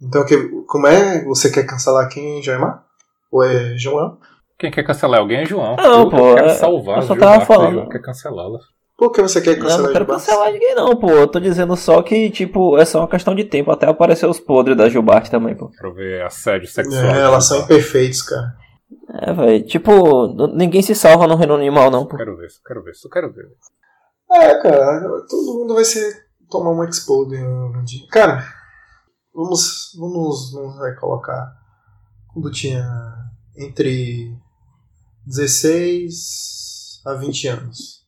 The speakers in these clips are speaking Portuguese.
Então, que, como é? Você quer cancelar quem, Jaimar? Ou é João? Quem quer cancelar alguém é João. Não, eu, pô, eu quero é- salvar eu só tava falando. Quer cancelá-la. Por que você quer Não, cancelar não quero Gilberto? cancelar ninguém não, pô. Eu tô dizendo só que, tipo, é só uma questão de tempo até aparecer os podres da Gilbarte também, pô. Pra ver assédio sexual. É, elas são imperfeitos, cara. É, velho. Tipo, ninguém se salva no reino animal, não, pô. Quero ver, só quero ver, só quero ver. É, cara, todo mundo vai ser tomar um explode um dia. Cara, vamos, vamos, vamos vai colocar quando tinha entre 16 a 20 anos.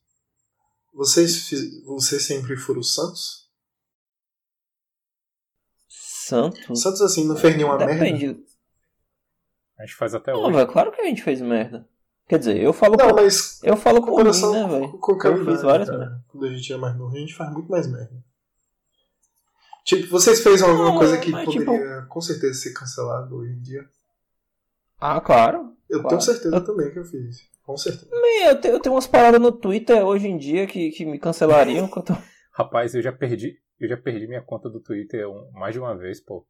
Vocês, vocês sempre foram santos? Santo. Santos assim, não fez nenhuma merda? Depende. A gente faz até Não, hoje. velho, claro que a gente fez merda. Quer dizer, eu falo Não, por, mas eu falo por mim, comparação né, com, velho? com Eu fiz várias cara. merda. Quando a gente é mais novo, a gente faz muito mais merda. Tipo, vocês fez alguma Não, coisa que mas, tipo- poderia com certeza ser cancelado hoje em dia? Ah, claro. Eu Claro. tenho certeza Eu- também que eu fiz. Com certeza. Bem, Eu tenho, eu tenho umas paradas no Twitter hoje em dia que, que me cancelariam. que tô- Rapaz, eu já perdi, eu já perdi minha conta do Twitter um- mais de uma vez, pô.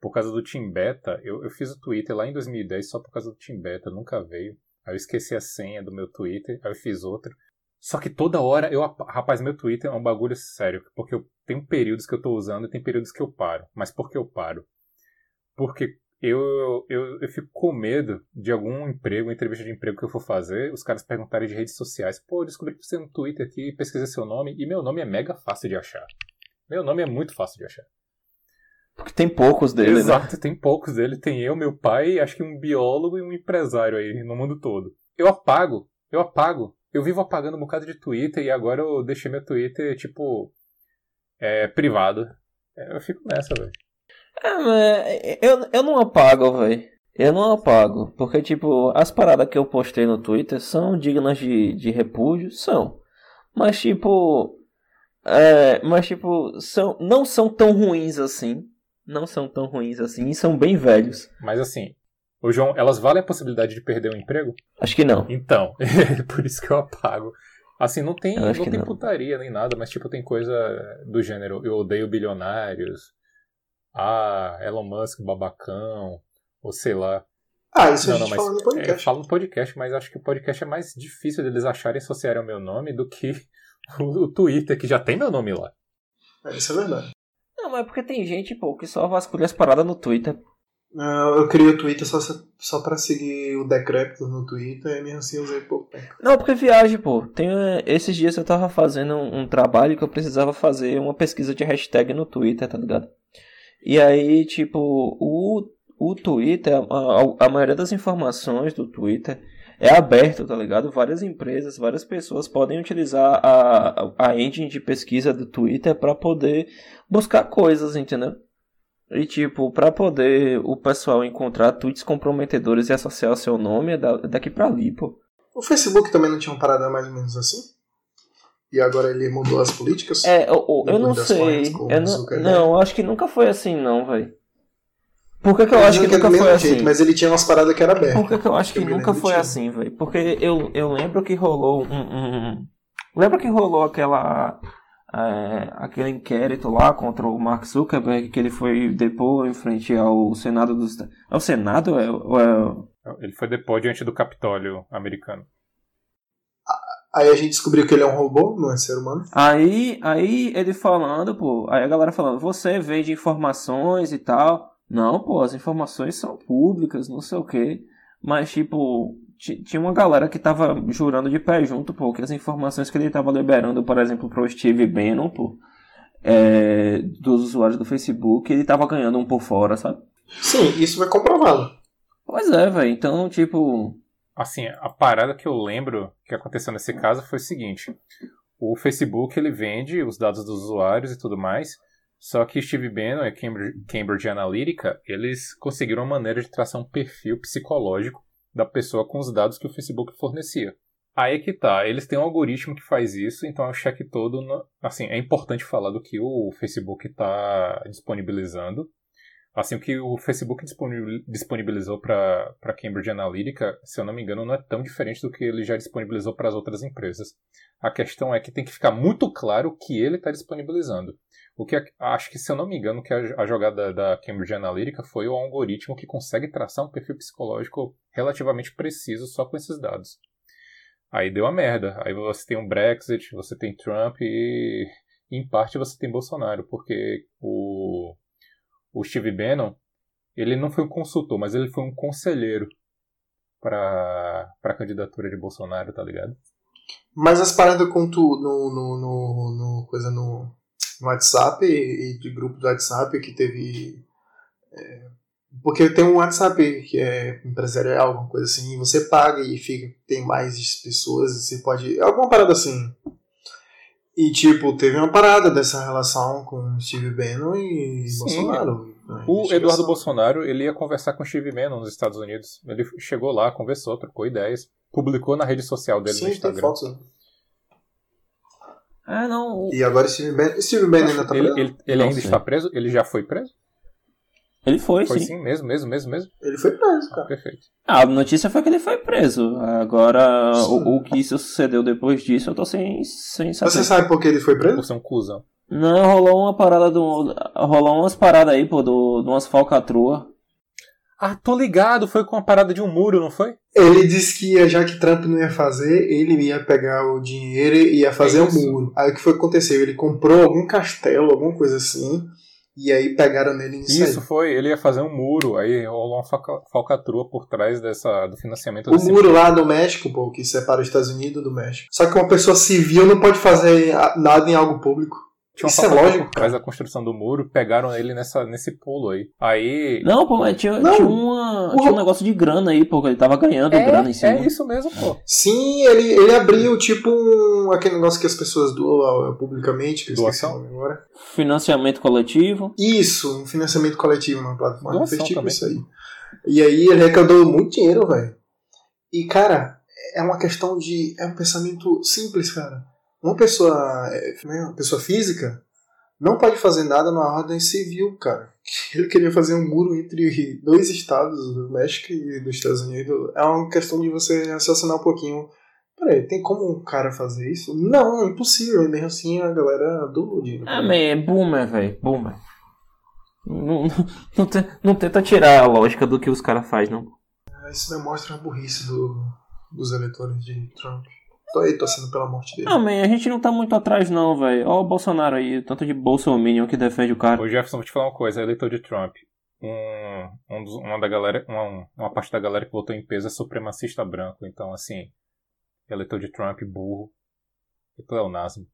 Por causa do Team Beta, eu, eu fiz o Twitter lá em 2010 só por causa do Team Beta, nunca veio. Aí eu esqueci a senha do meu Twitter, aí eu fiz outro. Só que toda hora eu. ap- Rapaz, meu Twitter é um bagulho sério, porque eu tenho períodos que eu tô usando e tem períodos que eu paro. Mas por que eu paro? Porque eu, eu, eu fico com medo de algum emprego, entrevista de emprego que eu for fazer, os caras perguntarem de redes sociais. Pô, eu descobri que você é no Twitter aqui, pesquisei seu nome, e meu nome é mega fácil de achar. Meu nome é muito fácil de achar. Porque tem poucos dele, né? Exato, tem poucos dele. Tem eu, meu pai, acho que um biólogo e um empresário aí no mundo todo. Eu apago, eu apago. Eu vivo apagando um bocado de Twitter e agora eu deixei meu Twitter, tipo, é, privado. É, Eu fico nessa, velho. É, mas eu, eu não apago, velho. Eu não apago. Porque, tipo, as paradas que eu postei no Twitter são dignas de, de repúdio? São. Mas, tipo. É, mas, tipo, são, não são tão ruins assim. Não são tão ruins assim. E são bem velhos. Mas assim, o João, elas valem a possibilidade de perder o emprego? Acho que não. Então, por isso que eu apago. Assim, não tem, não tem não. putaria nem nada, mas tipo, tem coisa do gênero, eu odeio bilionários, ah, Elon Musk babacão, ou sei lá. Ah, isso a Não, gente não, mas fala no é, eu podcast. falo no podcast, mas acho que o podcast é mais difícil deles acharem e associarem ao meu nome do que o, o Twitter, que já tem meu nome lá. É, isso é verdade. Não, mas é porque tem gente, pô, que só vasculha as paradas no Twitter. Ah, Eu criei o Twitter só, só pra seguir o Decrépito no Twitter e mesmo assim usei pouco tempo. Não, porque viagem, pô. Tem, eh, esses dias eu tava fazendo um, um trabalho que eu precisava fazer uma pesquisa de hashtag no Twitter, tá ligado? E aí, tipo, o, o Twitter, a, a, a maioria das informações do Twitter é aberto, tá ligado? Várias empresas, várias pessoas podem utilizar a, a engine de pesquisa do Twitter pra poder buscar coisas, entendeu? E tipo, pra poder o pessoal encontrar tweets comprometedores e associar o seu nome é da- daqui pra ali, pô. O Facebook também não tinha uma parada mais ou menos assim? E agora ele mudou as políticas? É, eu, eu- eu não sei. Eu não, não, acho que nunca foi assim, não, velho. Por que, que eu Ele acho que dizia nunca foi mesmo jeito, assim? Mas ele tinha umas paradas que era aberta. Por que, que eu acho que Eu me nunca foi tinha. assim, velho? Porque eu, eu lembro que rolou um- um- Lembra que rolou aquela. É, aquele inquérito lá contra o Mark Zuckerberg que ele foi depor em frente ao Senado dos. É o Senado? É, é- Ele foi depor diante do Capitólio americano. Aí a gente descobriu que ele é um robô, não é ser humano. Aí, aí ele falando, pô, aí a galera falando, você vende informações e tal. Não, pô, as informações são públicas, não sei o quê. Mas, tipo, ti- tinha uma galera que tava jurando de pé junto, pô, que as informações que ele tava liberando, por exemplo, pro Steve Bannon, pô, é, dos usuários do Facebook, ele tava ganhando um por fora, sabe? Sim, isso foi comprovado. Pois é, velho. Então, tipo, Assim, a parada que eu lembro que aconteceu nesse caso foi o seguinte: o Facebook ele vende os dados dos usuários e tudo mais, só que Steve Bannon e Cambridge, Cambridge Analytica eles conseguiram uma maneira de traçar um perfil psicológico da pessoa com os dados que o Facebook fornecia. Aí que tá, eles têm um algoritmo que faz isso, então é o cheque todo. no- assim, é importante falar do que o Facebook está disponibilizando, Assim, o que o Facebook disponibilizou para Cambridge Analytica, se eu não me engano, não é tão diferente do que ele já disponibilizou para as outras empresas. A questão é que tem que ficar muito claro o que ele está disponibilizando. O que acho que, se eu não me engano, que a, a jogada da Cambridge Analytica foi o algoritmo que consegue traçar um perfil psicológico relativamente preciso só com esses dados. Aí deu a merda. Aí você tem um Brexit, você tem Trump e, em parte, você tem Bolsonaro, porque o o Steve Bannon, ele não foi um consultor, mas ele foi um conselheiro para a candidatura de Bolsonaro, tá ligado? Mas as paradas com tu no, no, no, no coisa no, no WhatsApp e de grupo do WhatsApp que teve. É, porque tem um WhatsApp que é empresarial, alguma coisa assim, e você paga e fica, tem mais pessoas, e você pode. Alguma parada assim. E, tipo, teve uma parada dessa relação com Steve Bannon e Sim. Bolsonaro. Né? O Eduardo Bolsonaro, ele ia conversar com Steve Bannon nos Estados Unidos. Ele chegou lá, conversou, trocou ideias, publicou na rede social dele Sim, no Instagram. Tem fotos. Ah, não. E agora Steve Bannon, Steve Bannon ainda tá preso? Ele, ele, ele ainda está preso? Ele já foi preso? Ele foi, foi sim. sim, mesmo, mesmo, mesmo, mesmo. Ele foi preso, cara. Ah, perfeito. Ah, a notícia foi que ele foi preso. Agora, o, o, que sucedeu depois disso, eu tô sem, sem saber. Você sabe por que ele foi preso? Por ser um cuzão. Não, rolou uma parada do. Rolou umas paradas aí, pô, do, de umas falcatruas. Ah, tô ligado, foi com a parada de um muro, não foi? Ele disse que ia, já que Trump não ia fazer, ele ia pegar o dinheiro e ia fazer é um muro. Aí o que foi que aconteceu? Ele comprou algum castelo, alguma coisa assim, e aí pegaram nele nisso Isso aí. foi, ele ia fazer um muro, aí rolou uma falcatrua por trás dessa, do financiamento O muro muro. lá no México, pô, que separa os Estados Unidos do México. Só que uma pessoa civil não pode fazer nada em algo público. Tinha Isso é lógico. Por trás da construção do muro, pegaram ele nessa, nesse pulo aí. Aí. Não, pô, mas tinha, não, tinha, uma, tinha um negócio de grana aí, pô, ele tava ganhando é, grana em cima. É isso mesmo, pô. Sim, ele, ele abriu tipo um, aquele negócio que as pessoas doam publicamente, que eu Doação? agora. Financiamento coletivo. Isso, um financiamento coletivo na plataforma. Doação fez tipo também. isso aí. E aí ele arrecadou muito dinheiro, velho. E, cara, é uma questão de. É um pensamento simples, cara uma pessoa, é, né, uma pessoa física não pode fazer nada na ordem civil, cara. Ele queria fazer um muro entre dois estados, do México e dos Estados Unidos. É uma questão de você raciocinar um pouquinho. Peraí, tem como um cara fazer isso? Não, é impossível. E mesmo assim a galera do dinheiro. Ah, mas é boomer, velho. Boomer. Não, não, não, não, tenta tirar a lógica do que os caras fazem, não. Isso demonstra a burrice do, dos eleitores de Trump. Tô aí torcendo pela morte dele. Não, man, a gente não tá muito atrás, não, velho. Ó o Bolsonaro aí, tanto de Bolsonaro que defende o cara. Ô Jefferson, vou te falar uma coisa, eleitor de Trump. Um, um dos, uma da galera, uma, uma parte da galera que votou em peso é supremacista branco. Então, assim, eleitor de Trump, burro. E pleonasmo.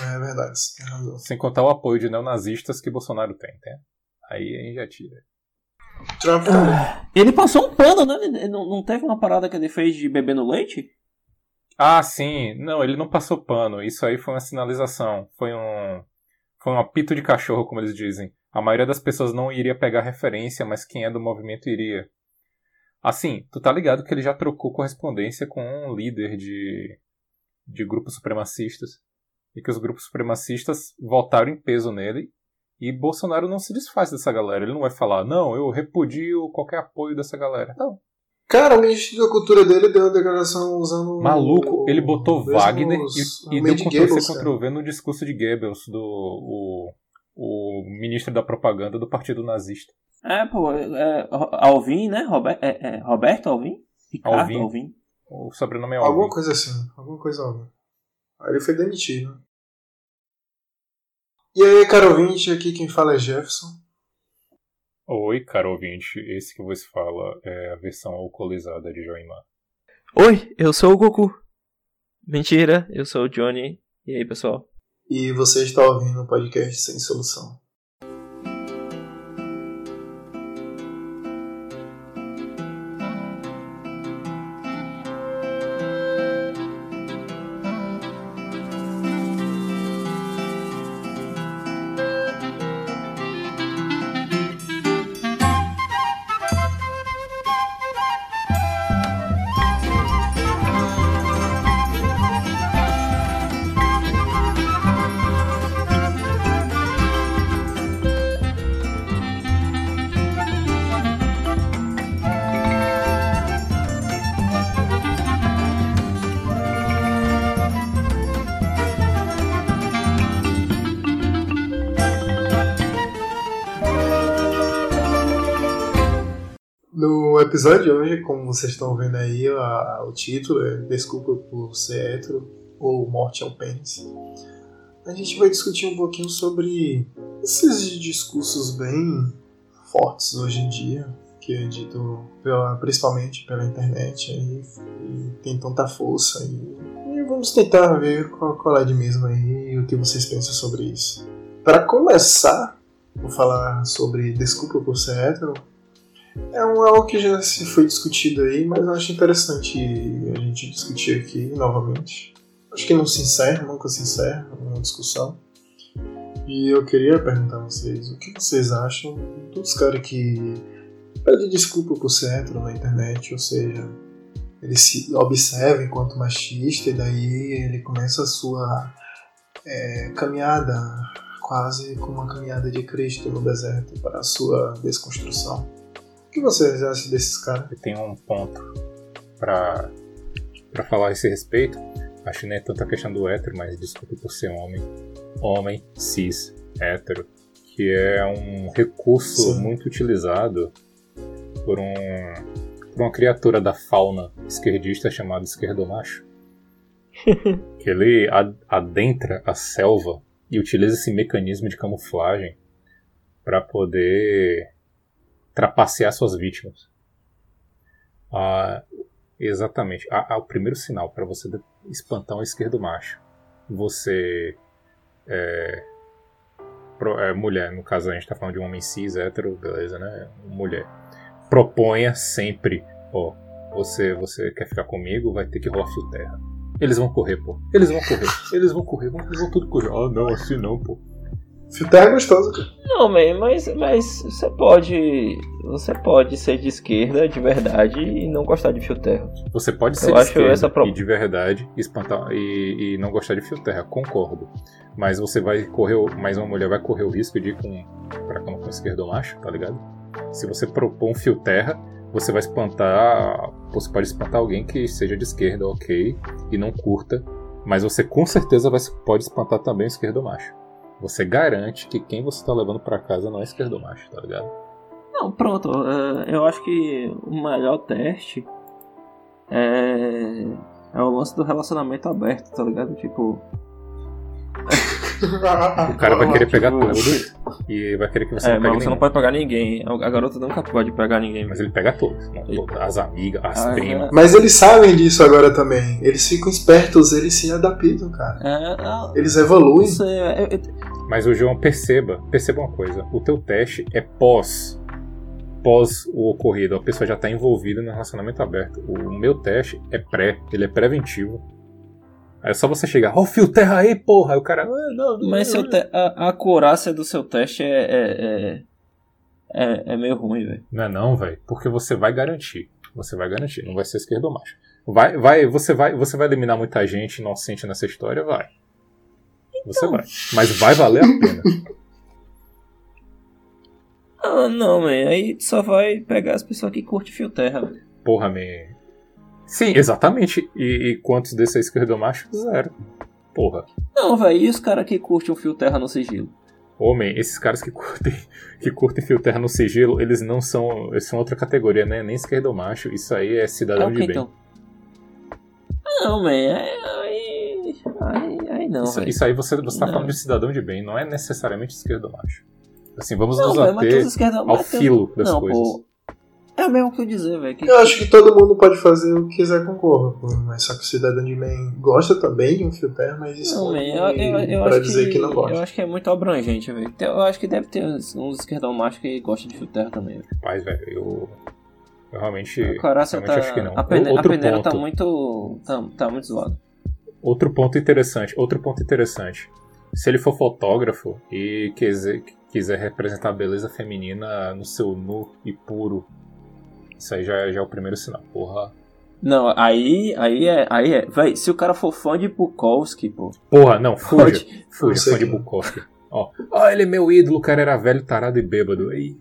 É verdade, tem razão. Sem contar o apoio de neonazistas que Bolsonaro tem, tá? Aí a gente já tira. Trump também. Ah, ele passou um pano, né? Não, não teve uma parada que ele fez de beber no leite? Ah, sim. Não, ele não passou pano. Isso aí foi uma sinalização. Foi um. Foi um apito de cachorro, como eles dizem. A maioria das pessoas não iria pegar referência, mas quem é do movimento iria. Assim, tu tá ligado que ele já trocou correspondência com um líder de, de grupos supremacistas. E que os grupos supremacistas votaram em peso nele. E Bolsonaro não se desfaz dessa galera. Ele não vai falar, não, eu repudio qualquer apoio dessa galera. Não. Cara, o Ministério da Cultura dele deu uma declaração usando. Maluco, ele botou Wagner e, e deu Ctrl-C, Ctrl-V no discurso de Goebbels, do o, o ministro da propaganda do Partido Nazista. É, pô, é, Alvin, né? Robert, é, é, Roberto Alvin? Ricardo Alvin. Alvin. O sobrenome é Alvin. Alguma coisa assim, alguma coisa Alvin. Aí ele foi demitido. E aí, caro ouvinte, aqui quem fala é Jefferson. Oi, caro ouvinte, esse que você fala é a versão alcoolizada de Joimar. Oi, eu sou o Goku. Mentira, eu sou o Johnny. E aí, pessoal? E você está ouvindo o podcast Sem Solução. Episódio de hoje, como vocês estão vendo aí, a, o título é Desculpa por ser hétero ou Morte ao Pênis. A gente vai discutir um pouquinho sobre esses discursos bem fortes hoje em dia, que é dito pela, principalmente pela internet e tem tanta força e, e vamos tentar ver qual, qual é de mesmo aí e o que vocês pensam sobre isso. Para começar, vou falar sobre Desculpa por ser hétero. É um, algo que já se foi discutido aí, mas eu acho interessante a gente discutir aqui novamente. Acho que não se encerra, nunca se encerra uma discussão. E eu queria perguntar a vocês, o que vocês acham dos caras que pede desculpa por ser hétero na internet, ou seja, ele se observa enquanto machista e daí ele começa a sua é, caminhada, quase como uma caminhada de Cristo no deserto para a sua desconstrução. O que vocês acham desses caras? Eu tenho um ponto para falar a esse respeito. Acho que não é tanto a questão do hétero, mas desculpe por ser homem. Homem, cis, hétero. Que é um recurso Sim. muito utilizado por, um, por uma criatura da fauna esquerdista chamada esquerdomacho. que ele adentra a selva e utiliza esse mecanismo de camuflagem para poder trapacear suas vítimas. Ah, exatamente. Ah, ah, o primeiro sinal para você espantar um esquerdo macho. Você é, pro, é, mulher, no caso a gente está falando de um homem cis, hétero, beleza, né? Mulher proponha sempre, ó, você, você quer ficar comigo, vai ter que rolar fio terra. Eles vão correr, pô. Eles vão correr. Eles vão correr, vão, vão tudo correr. Ah, não, assim não, pô. Fio terra é gostoso, cara. Não, man, mas, mas você pode. Você pode ser de esquerda de verdade e não gostar de fio terra. Você pode ser Eu de esquerda essa pro... e de verdade espantar e, e não gostar de fio terra, concordo. Mas você vai correr. Mais uma mulher vai correr o risco de ir com, pra cama com esquerdo macho, tá ligado? Se você propor um fio terra, você vai espantar. Você pode espantar alguém que seja de esquerda, ok, e não curta. Mas você com certeza vai, pode espantar também o esquerdo macho. Você garante que quem você está levando para casa não é esquerdo macho, tá ligado? Não, pronto. É, eu acho que o melhor teste é, é o lance do relacionamento aberto, tá ligado? Tipo, o cara vai querer pegar tudo e vai querer que você é, não pegue mas você não pode pegar ninguém. A garota nunca pode pegar ninguém. Mas ele pega todos. Todas as amigas, as ah, primas. É. Mas eles sabem disso agora também. Eles ficam espertos, eles se adaptam, cara. É, eles evoluem. É, é, mas o João, perceba, perceba uma coisa. O teu teste é pós pós o ocorrido, a pessoa já está envolvida no relacionamento aberto. O meu teste é pré, ele é preventivo. É só você chegar, ó, oh, fio terra aí, porra. Aí o cara. Ah, não, não, Mas não, te... a, a acurácia do seu teste é, é, é, é, é meio ruim, velho. Não é não, velho. Porque você vai garantir. Você vai garantir, não vai ser esquerdo ou macho. Vai, vai, você, vai, você vai eliminar muita gente inocente nessa história? Vai. Você então... vai. Mas vai valer a pena. Ah, não, man. Aí só vai pegar as pessoas que curtem fio terra, velho. Porra, man. Sim, exatamente. E, e quantos desses é esquerdo macho? Zero. Porra. Não, velho, e os caras que curtem o fio terra no sigilo? Homem, esses caras que curtem, que curtem fio terra no sigilo, eles não são. Eles são outra categoria, né? Nem esquerdo macho. Isso aí é cidadão é de bem. Então? Não, man, aí, aí, aí não, isso, isso, aí você, você tá não. falando de cidadão de bem, não é necessariamente esquerdo macho. Assim, vamos não, nos ater ao filo das não, coisas. Pô, é o mesmo que eu dizer, velho. Eu acho que todo mundo pode fazer o que quiser com corpo, mas só que o cidadão de bem gosta também de um fio terra, mas isso não, man, eu, eu, eu pra dizer que, que, não gosta. Eu acho que é muito abrangente, velho. Eu acho que deve ter uns, uns esquerdão macho que gostam de fio terra também. Rapaz, velho, eu. Eu realmente. O realmente tá, acho que não. A, pene, Outro a peneira tá ponto, tá muito. Tá, tá muito zoado. Outro ponto interessante, outro ponto interessante. Se ele for fotógrafo e quiser, quiser representar a beleza feminina no seu nu e puro isso aí já, é, já é o primeiro sinal. Porra. Não, aí, aí é, aí é, véi, se o cara for fã de Bukowski, pô. Porra, não, fuja, pode... fuja, fã de Bukowski. Ó, oh, ele é meu ídolo, o cara era velho, tarado e bêbado. E,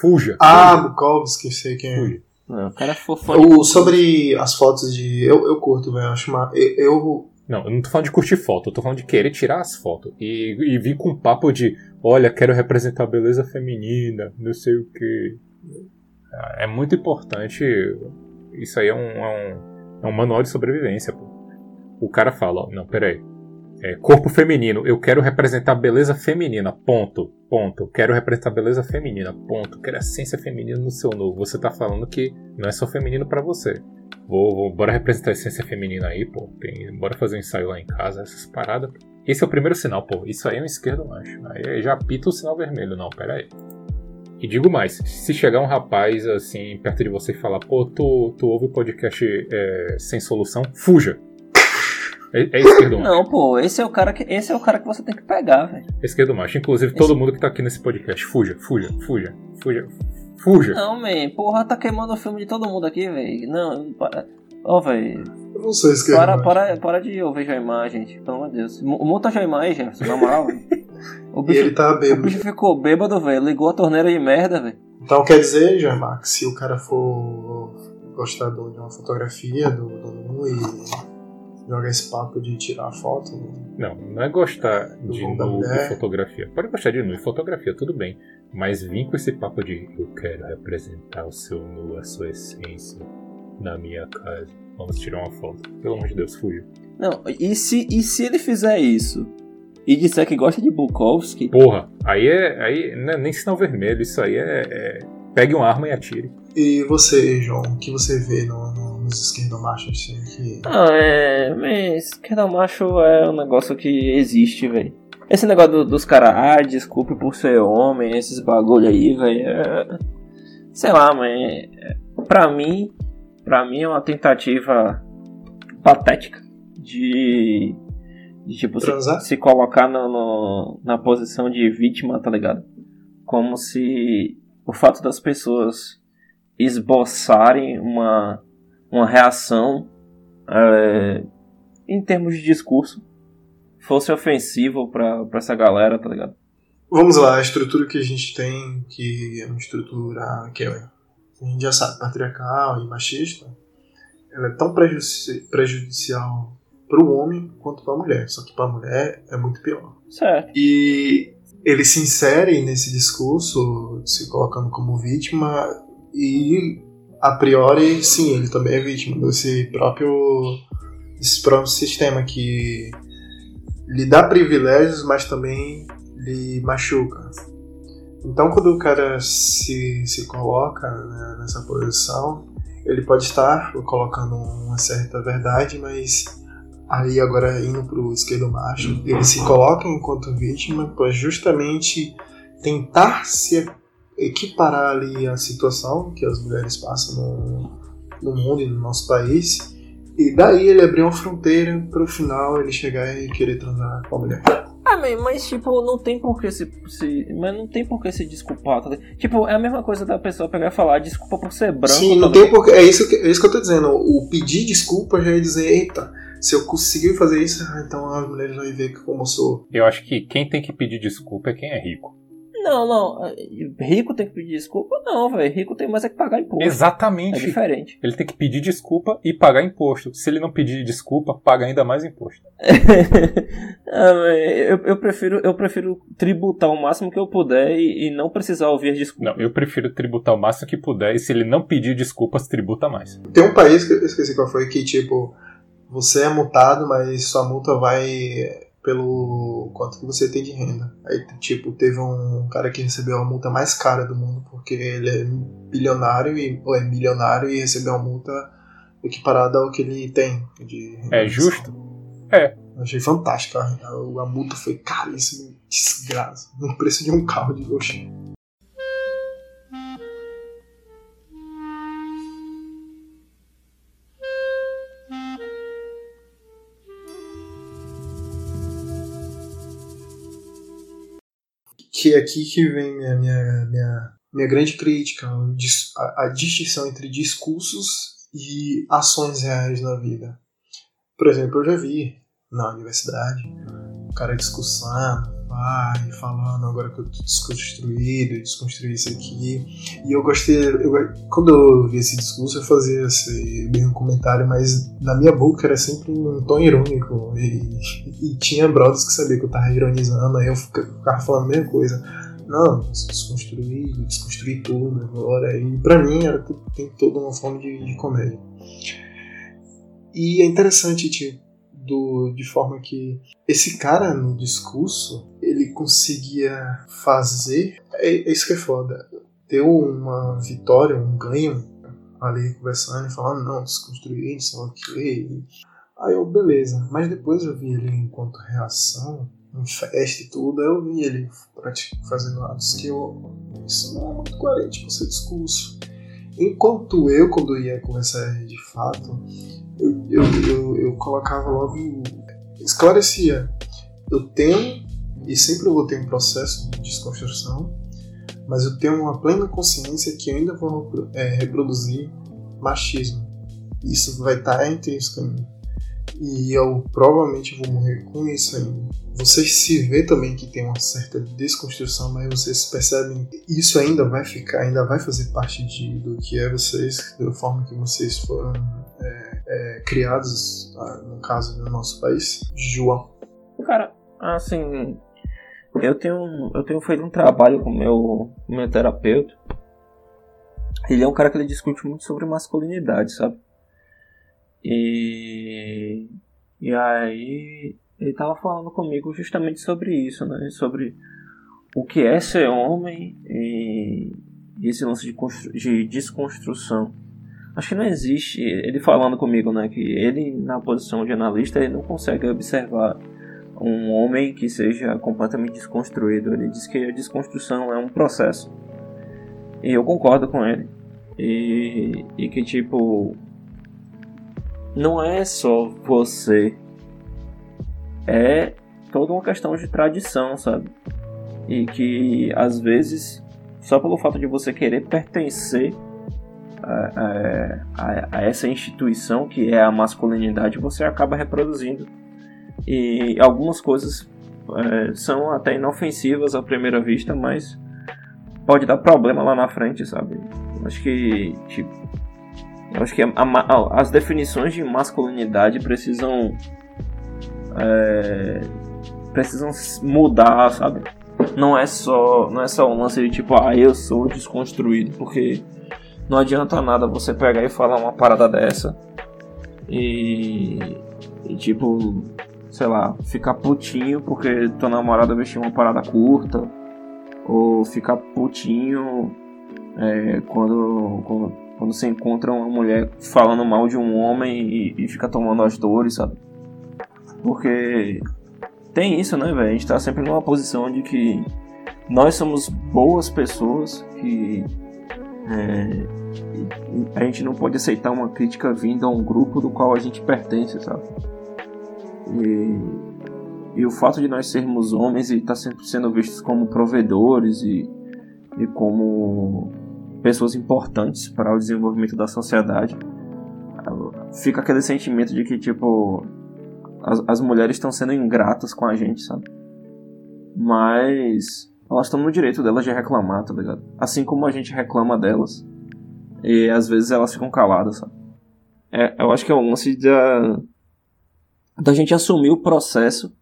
fuja. Ah. Bukowski, sei quem é. Fuja. Não, o cara for fã o, Sobre as fotos de. Eu, eu curto, velho. Acho uma. Eu, eu. Não, eu não tô falando de curtir foto, eu tô falando de querer tirar as fotos. E, e vir com um papo de: olha, quero representar a beleza feminina, não sei o que. É muito importante. Isso aí é um, é um, é um manual de sobrevivência, pô. O cara fala, ó, não, peraí. É, corpo feminino, eu quero representar beleza feminina, ponto, ponto. Quero representar beleza feminina, ponto. Quero essência feminina no seu novo. Você tá falando que não é só feminino para você. Vou, vou, bora representar a essência feminina aí, pô. Tem, bora fazer um ensaio lá em casa, essas paradas. Esse é o primeiro sinal, pô. Isso aí é um esquerdo macho. Aí já pita o sinal vermelho, não, pera aí. E digo mais, se chegar um rapaz assim perto de você e falar, pô, tu, tu ouve o podcast é, sem solução, fuja. É, é esquerdo macho. Não, pô, esse é o cara que, esse é o cara que você tem que pegar, velho. Esquerdo macho. Inclusive, esse... todo mundo que tá aqui nesse podcast, fuja, fuja, fuja, fuja. Fuja. Não, man, porra, tá queimando o filme de todo mundo aqui, velho. Não, para. Ó, oh, velho. Não sei se para, para, para de ouvir Joimar, gente. Pelo amor de Deus. Multa Joimar aí, Jefferson, na moral, velho. O bicho, e ele tá bêbado. O bicho ficou bêbado, velho. Ligou a torneira de merda, velho. Então quer dizer, Joimar, que se o cara for gostador de uma fotografia do, do Nu e joga esse papo de tirar foto. Não, não é gostar de nu e fotografia. Pode gostar de nu e fotografia, tudo bem. Mas vim com esse papo de eu quero representar o seu nu, a sua essência na minha casa. Vamos tirar uma foto. Pelo amor de Deus, fuja. Não, e se, e se ele fizer isso e disser que gosta de Bukowski? Porra, aí é. Aí não é nem sinal vermelho, isso aí é, é. Pegue uma arma e atire. E você, João, o que você vê no, no, nos esquerdomachos assim, que. Ah, é. Mas esquerdomacho é um negócio que existe, velho. Esse negócio do, dos caras, ah, desculpe por ser homem, esses bagulho aí, velho. É... Sei lá, mas. É, pra mim, pra mim é uma tentativa patética de. de tipo, se, se, colocar no, no, na posição de vítima, tá ligado? Como se o fato das pessoas esboçarem uma, uma reação é, em termos de discurso fosse ofensivo pra essa galera, tá ligado? Vamos lá, a estrutura que a gente tem, que é uma estrutura que é, a gente já sabe, patriarcal e machista, ela é tão prejudici prejudicial para o homem quanto para a mulher. Só que para a mulher é muito pior. Certo. E ele se insere nesse discurso, se colocando como vítima, e a priori, sim, ele também é vítima desse próprio, desse próprio sistema que lhe dá privilégios, mas também lhe machuca. Então, quando o cara se, se coloca né, nessa posição, ele pode estar colocando uma certa verdade, mas aí agora indo para o esquerdo macho, ele se coloca enquanto vítima para justamente tentar se equiparar ali a situação que as mulheres passam no, no mundo e no nosso país e daí ele abriu uma fronteira pro final ele chegar e querer transar com a mulher. Ah, mas tipo, não tem por que se, se. Mas não tem por que se desculpar. Tá? Tipo, é a mesma coisa da pessoa pegar e falar desculpa por ser branco. Sim, não também. tem por É isso, que, é isso que eu tô dizendo. O pedir desculpa já é dizer, eita, se eu conseguir fazer isso, ah, então as mulheres vão ver como eu sou. Eu acho que quem tem que pedir desculpa é quem é rico. Não, não. Rico tem que pedir desculpa? Não, velho. Rico tem mais é que pagar imposto. Exatamente. É diferente. Ele tem que pedir desculpa e pagar imposto. Se ele não pedir desculpa, paga ainda mais imposto. ah, eu, eu, prefiro, eu prefiro tributar o máximo que eu puder e, e não precisar ouvir desculpa. Não, eu prefiro tributar o máximo que puder e se ele não pedir desculpas, tributa mais. Tem um país que eu esqueci qual foi que, tipo, você é multado, mas sua multa vai pelo quanto que você tem de renda. Aí, tipo, teve um cara que recebeu a multa mais cara do mundo porque ele é bilionário e, ou é milionário e recebeu uma multa equiparada ao que ele tem de renda. É justo? É. achei fantástico. A, a, multa foi caríssima, desgraça. No preço de um carro de luxo. Que é aqui que vem minha, minha, minha, minha grande crítica, a, a distinção entre discursos e ações reais na vida. Por exemplo, eu já vi na universidade um cara discussando, vai, falando agora que eu tô desconstruído, desconstruí isso aqui. E eu gostei, eu, quando eu vi esse discurso, eu fazia esse mesmo comentário, mas na minha boca era sempre um tom irônico. E, e tinha brothers que sabiam que eu tava ironizando, aí eu ficava falando a mesma coisa. não, desconstruir, desconstruir tudo agora. E pra mim era, tem toda uma forma de, de comédia. E é interessante, tipo, do, de forma que esse cara no discurso ele conseguia fazer. É, é isso que é foda. Ter uma vitória, um ganho ali conversando e falando, não, desconstruir, não sei o que. Aí eu, beleza. Mas depois eu vi ele enquanto reação, em festa e tudo, eu vi ele fazendo atos que eu. Isso não é muito coerente com o seu discurso. Enquanto eu, quando ia conversar de fato, eu, eu, eu, eu colocava logo. esclarecia. Eu tenho, e sempre vou ter um processo de desconstrução, mas eu tenho uma plena consciência que eu ainda vou é, reproduzir machismo. Isso vai estar intrínseco em mim. E eu provavelmente vou morrer com isso ainda. Vocês se vê também que tem uma certa desconstrução, mas vocês percebem isso ainda vai ficar, ainda vai fazer parte de, do que é vocês, da forma que vocês foram criados, ah, no caso do nosso país. João. Cara, assim, eu tenho, eu tenho feito um trabalho com meu, meu terapeuta. Ele é um cara que ele discute muito sobre masculinidade, sabe? E, e aí ele tava falando comigo justamente sobre isso, né? Sobre o que é ser homem e esse lance de, de desconstrução. Acho que não existe, ele falando comigo, né, que ele na posição de analista, ele não consegue observar um homem que seja completamente desconstruído. Ele diz que a desconstrução é um processo. E eu concordo com ele. E, e que tipo não é só você, é toda uma questão de tradição, sabe? E que às vezes, só pelo fato de você querer pertencer a, a, a, essa instituição que é a masculinidade, você acaba reproduzindo. E algumas coisas é, são até inofensivas à primeira vista, mas pode dar problema lá na frente, sabe? Acho que, tipo, acho que a, a, as definições de masculinidade precisam. É, precisam mudar, sabe? Não é só não é só um lance de tipo, ah, eu sou desconstruído, porque não adianta nada você pegar e falar uma parada dessa e, e tipo, sei lá, ficar putinho porque tua namorada vestiu uma parada curta ou ficar putinho é, quando, quando quando você encontra uma mulher falando mal de um homem e, e fica tomando as dores, sabe? Porque tem isso, né, velho? A gente tá sempre numa posição de que nós somos boas pessoas, que é, a gente não pode aceitar uma crítica vinda a um grupo do qual a gente pertence, sabe? E, e o fato de nós sermos homens e estar tá sempre sendo vistos como provedores e, e como pessoas importantes para o desenvolvimento da sociedade, fica aquele sentimento de que, tipo, as, as mulheres estão sendo ingratas com a gente, sabe? Mas elas estão no direito delas de reclamar, tá ligado? Assim como a gente reclama delas. E às vezes elas ficam caladas, sabe? É, eu acho que é um lance da, da gente assumir o processo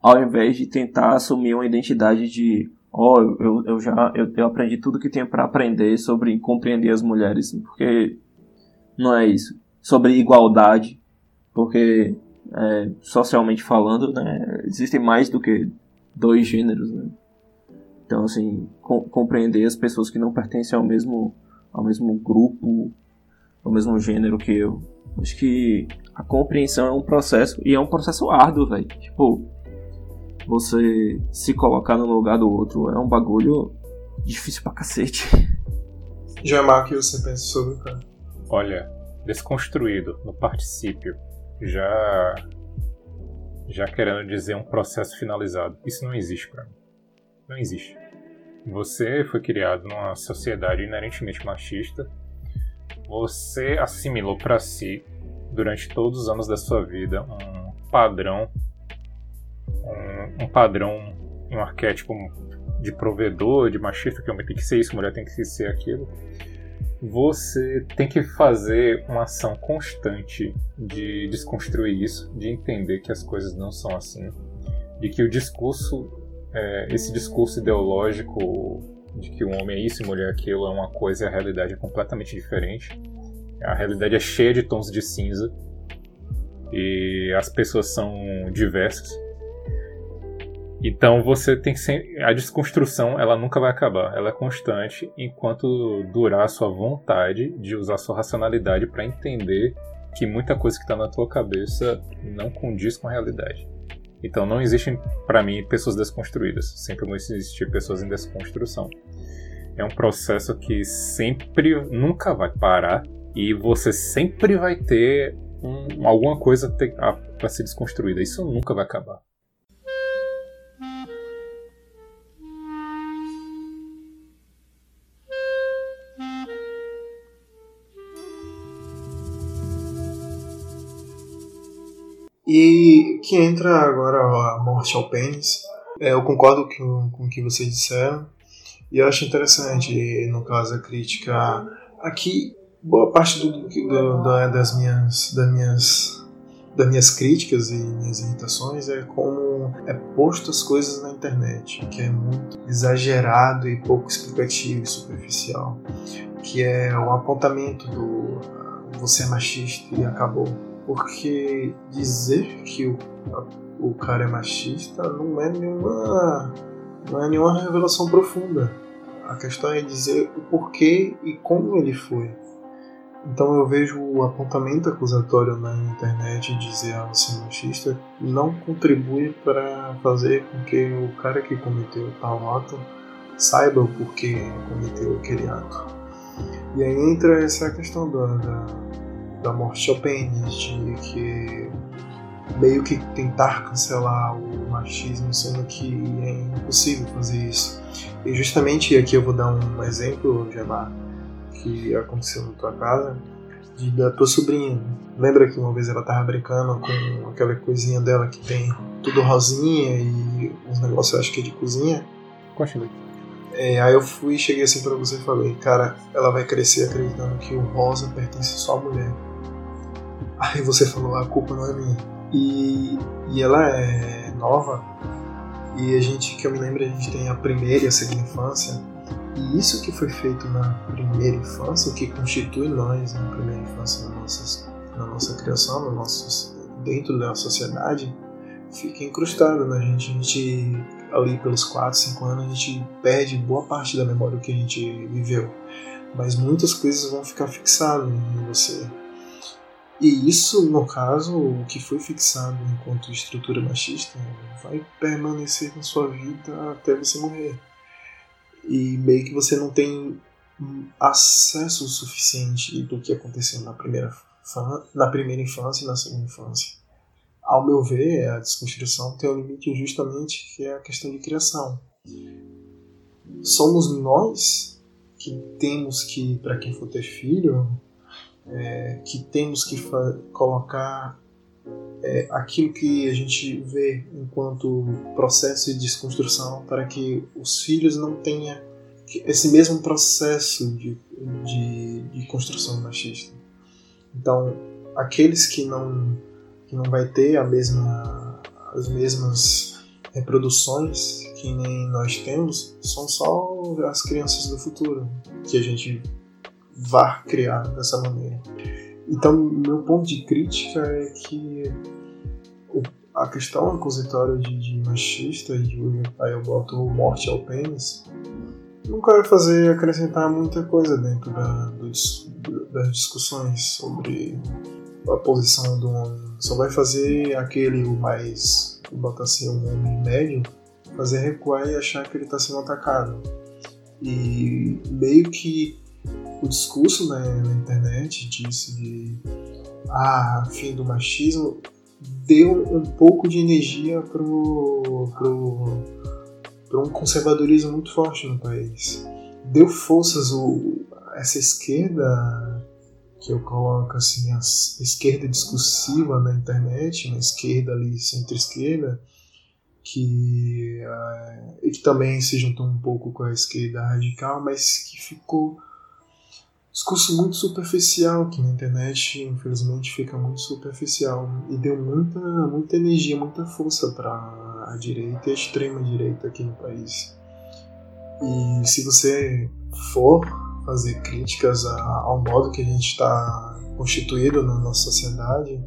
ao invés de tentar assumir uma identidade de ó, oh, eu, eu já eu, eu aprendi tudo que tinha para aprender sobre compreender as mulheres, porque não é isso. Sobre igualdade, porque é, socialmente falando, né, existem mais do que dois gêneros, né? Então, assim, com, compreender as pessoas que não pertencem ao mesmo, ao mesmo grupo, ao mesmo gênero que eu. Acho que a compreensão é um processo, e é um processo árduo, velho. Tipo, você se colocar no lugar do outro é um bagulho difícil pra cacete. Jamar, o que você pensa sobre, cara? Olha, desconstruído no particípio, já já querendo dizer um processo finalizado. Isso não existe para mim. Não existe. Você foi criado numa sociedade inerentemente machista. Você assimilou para si, durante todos os anos da sua vida, um padrão um, um padrão, um arquétipo de provedor, de machista, que homem tem que ser isso, mulher tem que ser aquilo, você tem que fazer uma ação constante de desconstruir isso, de entender que as coisas não são assim, de que o discurso é, esse discurso ideológico de que o homem é isso e mulher aquilo é uma coisa e a realidade é completamente diferente. A realidade é cheia de tons de cinza e as pessoas são diversas. Então você tem que a desconstrução ela nunca vai acabar, ela é constante enquanto durar a sua vontade de usar a sua racionalidade para entender que muita coisa que está na tua cabeça não condiz com a realidade. Então não existem para mim pessoas desconstruídas, sempre vão existir pessoas em desconstrução. É um processo que sempre nunca vai parar e você sempre vai ter um, alguma coisa para ser desconstruída. Isso nunca vai acabar. Que entra agora a morte ao pênis. É, eu concordo com, com o que vocês disseram. E eu acho interessante, no caso, a crítica. Aqui, boa parte do, do, das, minhas, das, minhas, das minhas críticas e minhas irritações é como é posto as coisas na internet, que é muito exagerado e pouco explicativo e superficial. Que é o apontamento do você é machista e acabou porque dizer que o, o cara é machista não é nenhuma não é nenhuma revelação profunda. A questão é dizer o porquê e como ele foi. Então eu vejo o apontamento acusatório na internet dizer ah, você é machista não contribui para fazer com que o cara que cometeu tal ato saiba o porquê cometeu aquele ato. E aí entra essa questão da, da da morte ao pênis, de que meio que tentar cancelar o machismo, sendo que é impossível fazer isso. E justamente aqui eu vou dar um exemplo, Gemar, que aconteceu na tua casa, de, da tua sobrinha. Lembra que uma vez ela tava brincando com aquela coisinha dela que tem tudo rosinha e uns negócios, acho que é de cozinha? Continue. É, aí eu fui, cheguei assim para você e falei, cara, ela vai crescer acreditando que o rosa pertence só à mulher. Aí você falou, a culpa não é minha. E, e ela é nova, e a gente, que eu me lembro, a gente tem a primeira e a segunda infância, e isso que foi feito na primeira infância, o que constitui nós na primeira infância, na nossa, na nossa criação, no nosso, dentro da sociedade, fica incrustado na gente. A gente, ali pelos 4, 5 anos, a gente perde boa parte da memória que a gente viveu. Mas muitas coisas vão ficar fixadas em você. E isso, no caso, o que foi fixado enquanto estrutura machista, vai permanecer na sua vida até você morrer. E meio que você não tem acesso suficiente do que aconteceu na primeira, na primeira infância e na segunda infância. Ao meu ver, a desconstrução tem um limite justamente que é a questão de criação. Somos nós que temos que, para quem for ter filho, é, que temos que colocar é, aquilo que a gente vê enquanto processo de desconstrução para que os filhos não tenham esse mesmo processo de, de, de construção machista. Então, aqueles que não que não vai ter a mesma as mesmas reproduções que nem nós temos são só as crianças do futuro que a gente vá criar dessa maneira. Então, meu ponto de crítica é que a questão acusatória de, de machista, e aí eu boto morte ao pênis, nunca vai fazer acrescentar muita coisa dentro da, das discussões sobre a posição do homem. Só vai fazer aquele o mais, bota assim, um homem médio, fazer recuar e achar que ele está sendo atacado. E meio que o discurso né, na internet disse de ah, fim do machismo deu um pouco de energia pro, pro, pro um conservadorismo muito forte no país. Deu forças o, essa esquerda que eu coloco assim, a esquerda discursiva na internet, uma esquerda ali, centro-esquerda, que, uh, e que também se juntou um pouco com a esquerda radical, mas que ficou discurso muito superficial que na internet, infelizmente, fica muito superficial e deu muita, muita energia, muita força para a direita e a extrema direita aqui no país. E se você for fazer críticas ao modo que a gente está constituído na nossa sociedade,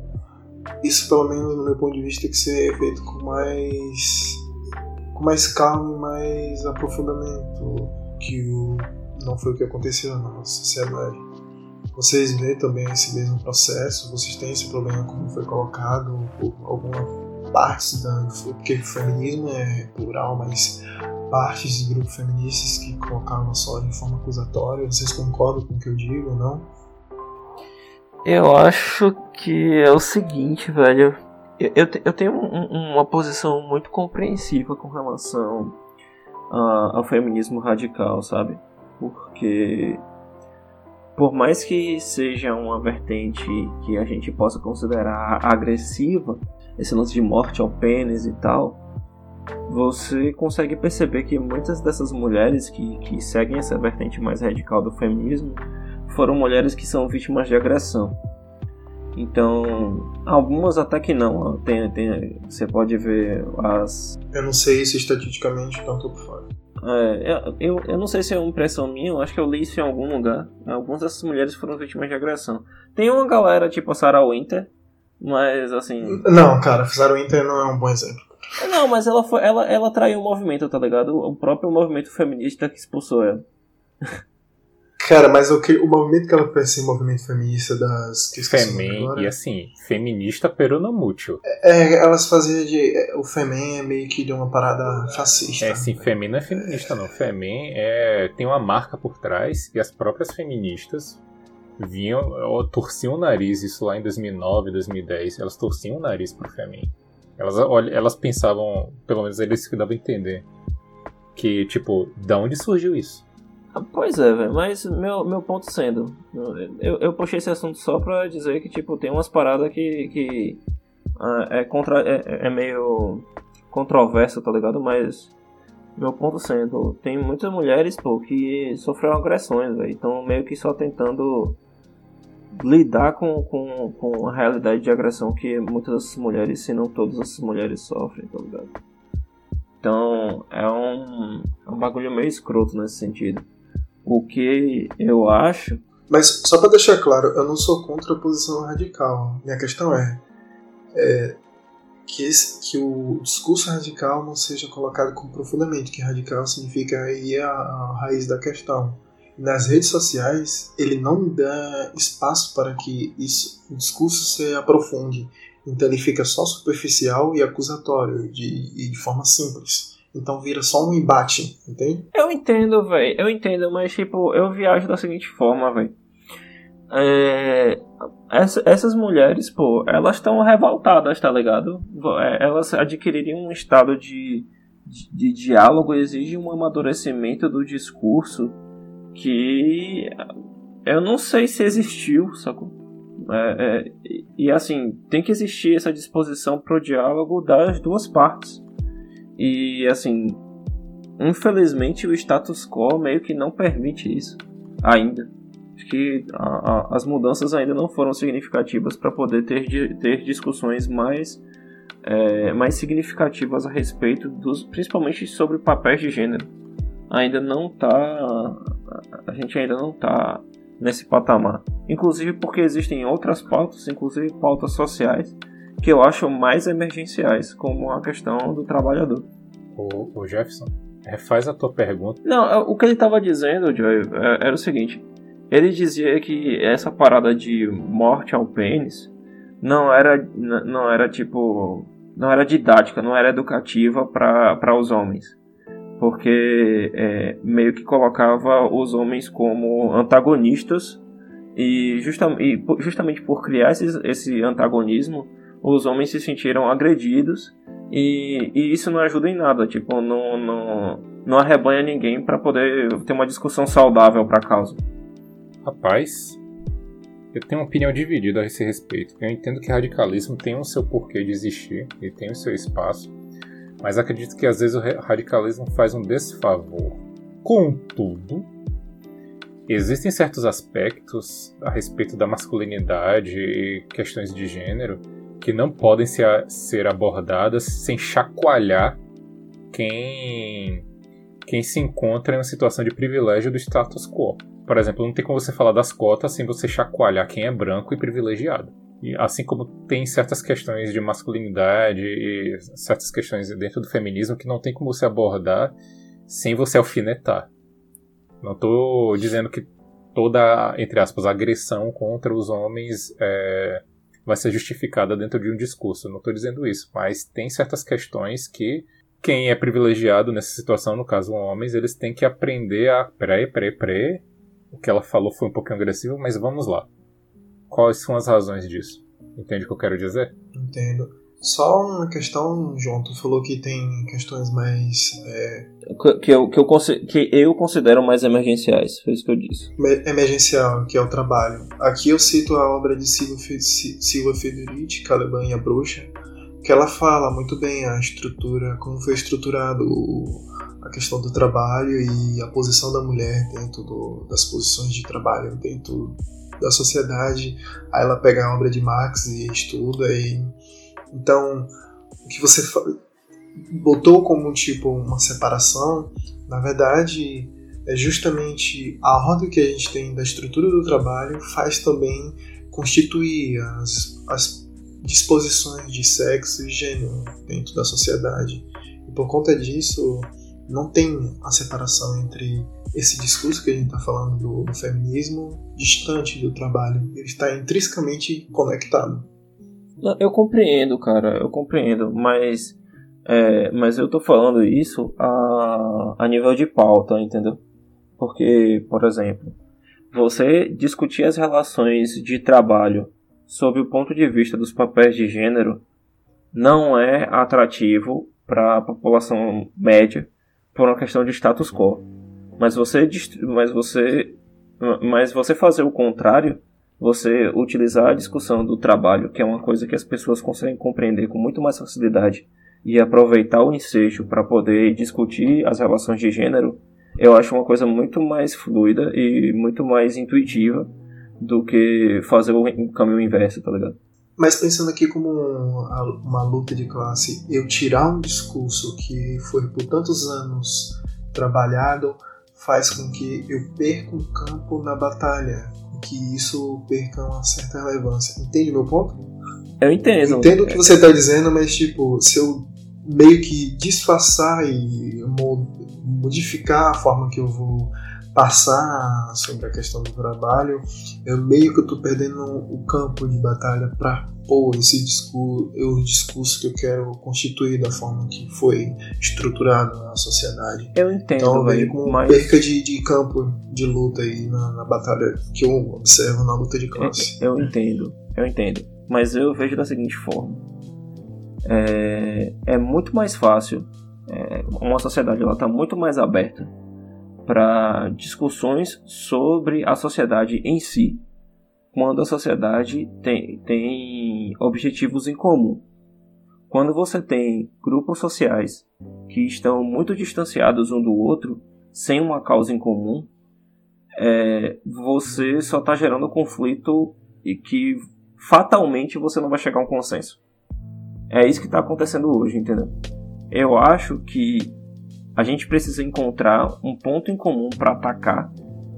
isso pelo menos no meu ponto de vista tem que ser feito com mais com mais calma e mais aprofundamento que o, não foi o que aconteceu na nossa sociedade. Vocês veem também esse mesmo processo, vocês têm esse problema como foi colocado por alguma parte da porque o feminismo é plural, mas partes de grupos feministas que colocaram só de forma acusatória. Vocês concordam com o que eu digo ou não? Eu acho que é o seguinte, velho. Eu, eu, eu tenho um, uma posição muito compreensiva com relação ao feminismo radical, sabe? Porque por mais que seja uma vertente que a gente possa considerar agressiva, esse lance de morte ao pênis e tal, você consegue perceber que muitas dessas mulheres que, que seguem essa vertente mais radical do feminismo foram mulheres que são vítimas de agressão. Então, algumas até que não. Tem, tem, você pode ver as. Eu não sei se estatisticamente tanto faz. É, eu, eu não sei se é uma impressão minha, eu acho que eu li isso em algum lugar. Algumas dessas mulheres foram vítimas de agressão. Tem uma galera tipo a Sarah Winter, mas assim. Não, cara, Sarah Winter não é um bom exemplo. Não, mas ela, foi, ela, ela traiu o movimento, tá ligado? O próprio movimento feminista que expulsou ela. Cara, mas o, que, o movimento que ela pensa em movimento feminista das. Que Femin, e assim, feminista peronomútil. É, é, elas faziam de. É, o Femin é meio que de uma parada fascista. É, sim, Femin não é feminista, não. Femin é, tem uma marca por trás e as próprias feministas vinham, torciam o nariz, isso lá em 2009, 2010, elas torciam o nariz pro Femin. Elas, elas pensavam, pelo menos eles que davam a entender, que, tipo, da onde surgiu isso? Pois é, velho, mas meu, meu ponto sendo, eu, eu puxei esse assunto só pra dizer que, tipo, tem umas paradas que, que uh, é, contra, é, é meio controverso, tá ligado? Mas meu ponto sendo, tem muitas mulheres, pô, que sofreram agressões, velho, então meio que só tentando lidar com, com, com a realidade de agressão que muitas mulheres, se não todas as mulheres sofrem, tá ligado? Então é um, é um bagulho meio escroto nesse sentido. O que eu acho. Mas só para deixar claro, eu não sou contra a posição radical. Minha questão é, é que, esse, que o discurso radical não seja colocado como profundamente, que radical significa a, a raiz da questão nas redes sociais ele não dá espaço para que isso, o discurso se aprofunde. Então ele fica só superficial e acusatório de, de forma simples. Então vira só um embate, entende? Eu entendo, velho. Eu entendo, mas tipo, eu viajo da seguinte forma, velho. É, essa, essas mulheres, pô, elas estão revoltadas, tá ligado? É, elas adquiririam um estado de, de, de diálogo, exige um amadurecimento do discurso que eu não sei se existiu, sacou? É, é, e assim, tem que existir essa disposição pro diálogo das duas partes. E assim, infelizmente o status quo meio que não permite isso ainda. Acho que a, a, as mudanças ainda não foram significativas para poder ter, ter discussões mais, é, mais significativas a respeito dos, principalmente sobre papéis de gênero ainda não tá. A gente ainda não tá nesse patamar. Inclusive porque existem outras pautas, inclusive pautas sociais, que eu acho mais emergenciais, como a questão do trabalhador. O, o Jefferson, refaz a tua pergunta. Não, é, o que ele estava dizendo, Joey, é, era o seguinte. Ele dizia que essa parada de morte ao pênis não era, não era tipo, não era didática, não era educativa para os homens porque é, meio que colocava os homens como antagonistas e, justa e justamente por criar esse, esse, antagonismo, os homens se sentiram agredidos e, e, isso não ajuda em nada, tipo, não, não, não arrebanha ninguém para poder ter uma discussão saudável para a causa. Rapaz, eu tenho uma opinião dividida a esse respeito. Eu entendo que radicalismo tem o seu porquê de existir e tem o seu espaço mas acredito que às vezes o radicalismo faz um desfavor. Contudo, existem certos aspectos a respeito da masculinidade e questões de gênero que não podem ser, ser abordadas sem chacoalhar quem, quem se encontra em uma situação de privilégio do status quo. Por exemplo, não tem como você falar das cotas sem você chacoalhar quem é branco e privilegiado. E assim como tem certas questões de masculinidade e certas questões dentro do feminismo que não tem como você abordar sem você alfinetar. Não estou dizendo que toda, entre aspas, agressão contra os homens é, vai ser justificada dentro de um discurso. Não estou dizendo isso, mas tem certas questões que quem é privilegiado nessa situação, no caso homens, eles têm que aprender a. Peraí, peraí, peraí. O que ela falou foi um pouquinho agressivo, mas vamos lá. Quais são as razões disso? Entende o que eu quero dizer? Entendo. Só uma questão, João, tu falou que tem questões mais. É... Que, eu, que, eu, que eu considero mais emergenciais, foi isso que eu disse. Emergencial, que é o trabalho. Aqui eu cito a obra de Silva, Silva Federici, Caliban e a Bruxa, que ela fala muito bem a estrutura, como foi estruturado a questão do trabalho e a posição da mulher dentro do, das posições de trabalho dentro da sociedade. Aí ela pega a obra de Marx e estuda e então, o que você botou como tipo uma separação, na verdade, é justamente a ordem que a gente tem da estrutura do trabalho faz também constituir as, as disposições de sexo e gênero dentro da sociedade. E por conta disso, não tem a separação entre esse discurso que a gente está falando do, do feminismo distante do trabalho. Ele está intrinsecamente conectado. Eu compreendo, cara, eu compreendo, mas, é, mas eu tô falando isso a, a nível de pauta, entendeu? Porque, por exemplo, você discutir as relações de trabalho sob o ponto de vista dos papéis de gênero não é atrativo para a população média por uma questão de status quo. Mas você, mas você, mas você fazer o contrário você utilizar a discussão do trabalho, que é uma coisa que as pessoas conseguem compreender com muito mais facilidade, e aproveitar o ensejo para poder discutir as relações de gênero, eu acho uma coisa muito mais fluida e muito mais intuitiva do que fazer o caminho inverso, tá ligado? Mas pensando aqui como uma, luta de classe, eu tirar um discurso que foi por tantos anos trabalhado faz com que eu perca um campo na batalha, que isso perca uma certa relevância. Entende meu ponto? Eu entendo. Entendo o que você está dizendo, mas tipo, se eu meio que disfarçar e modificar a forma que eu vou passar sobre a questão do trabalho, eu meio que tô perdendo o campo de batalha para pôr esse discurso, o discurso que eu quero constituir da forma que foi estruturado na sociedade. Eu entendo. Então eu vejo como mas... perca de, de campo de luta aí na, na, batalha que eu observo na luta de classe. Eu, eu entendo, eu entendo. Mas eu vejo da seguinte forma. É, é muito mais fácil. É, uma sociedade ela está muito mais aberta para discussões sobre a sociedade em si, quando a sociedade tem, tem objetivos em comum. Quando você tem grupos sociais que estão muito distanciados um do outro, sem uma causa em comum, é, você só está gerando conflito e que fatalmente você não vai chegar a um consenso. É isso que está acontecendo hoje, entendeu? Eu acho que a gente precisa encontrar um ponto em comum para atacar,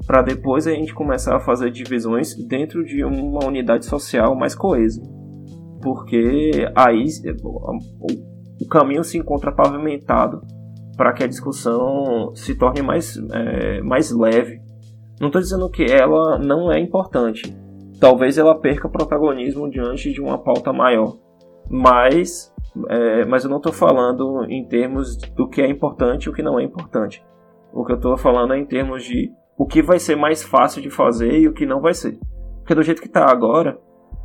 para depois a gente começar a fazer divisões dentro de uma unidade social mais coesa. Porque aí o caminho se encontra pavimentado para que a discussão se torne mais, é, mais leve. Não estou dizendo que ela não é importante. Talvez ela perca protagonismo diante de uma pauta maior. Mas é, mas eu não estou falando em termos do que é importante e o que não é importante. O que eu estou falando é em termos de o que vai ser mais fácil de fazer e o que não vai ser. Porque do jeito que está agora,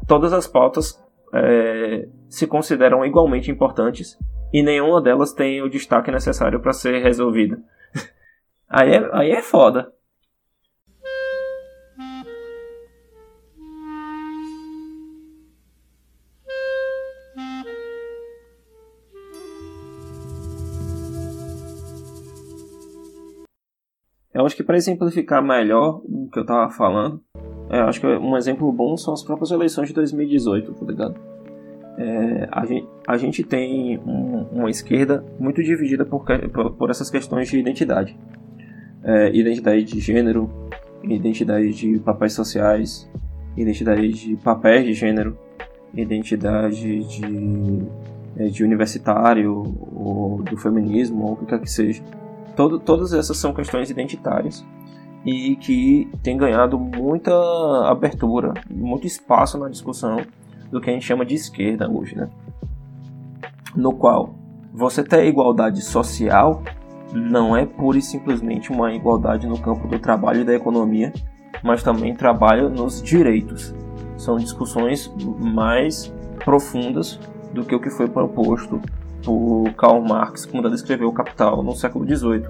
todas as pautas é, se consideram igualmente importantes e nenhuma delas tem o destaque necessário para ser resolvida. aí, é, aí é foda. Eu acho que para exemplificar melhor o que eu tava falando, é, acho que um exemplo bom são as próprias eleições de 2018, tá ligado? É, a, gente, a gente tem um, uma esquerda muito dividida por, por, por essas questões de identidade. É, identidade de gênero, identidade de papéis sociais, identidade de papéis de gênero, identidade de, é, de universitário ou do feminismo ou o que quer que seja. Todo, todas essas são questões identitárias e que tem ganhado muita abertura, muito espaço na discussão do que a gente chama de esquerda hoje, né? No qual você ter igualdade social não é pura e simplesmente uma igualdade no campo do trabalho e da economia, mas também trabalho nos direitos. São discussões mais profundas do que o que foi proposto por Karl Marx quando ele escreveu o Capital no século XVIII.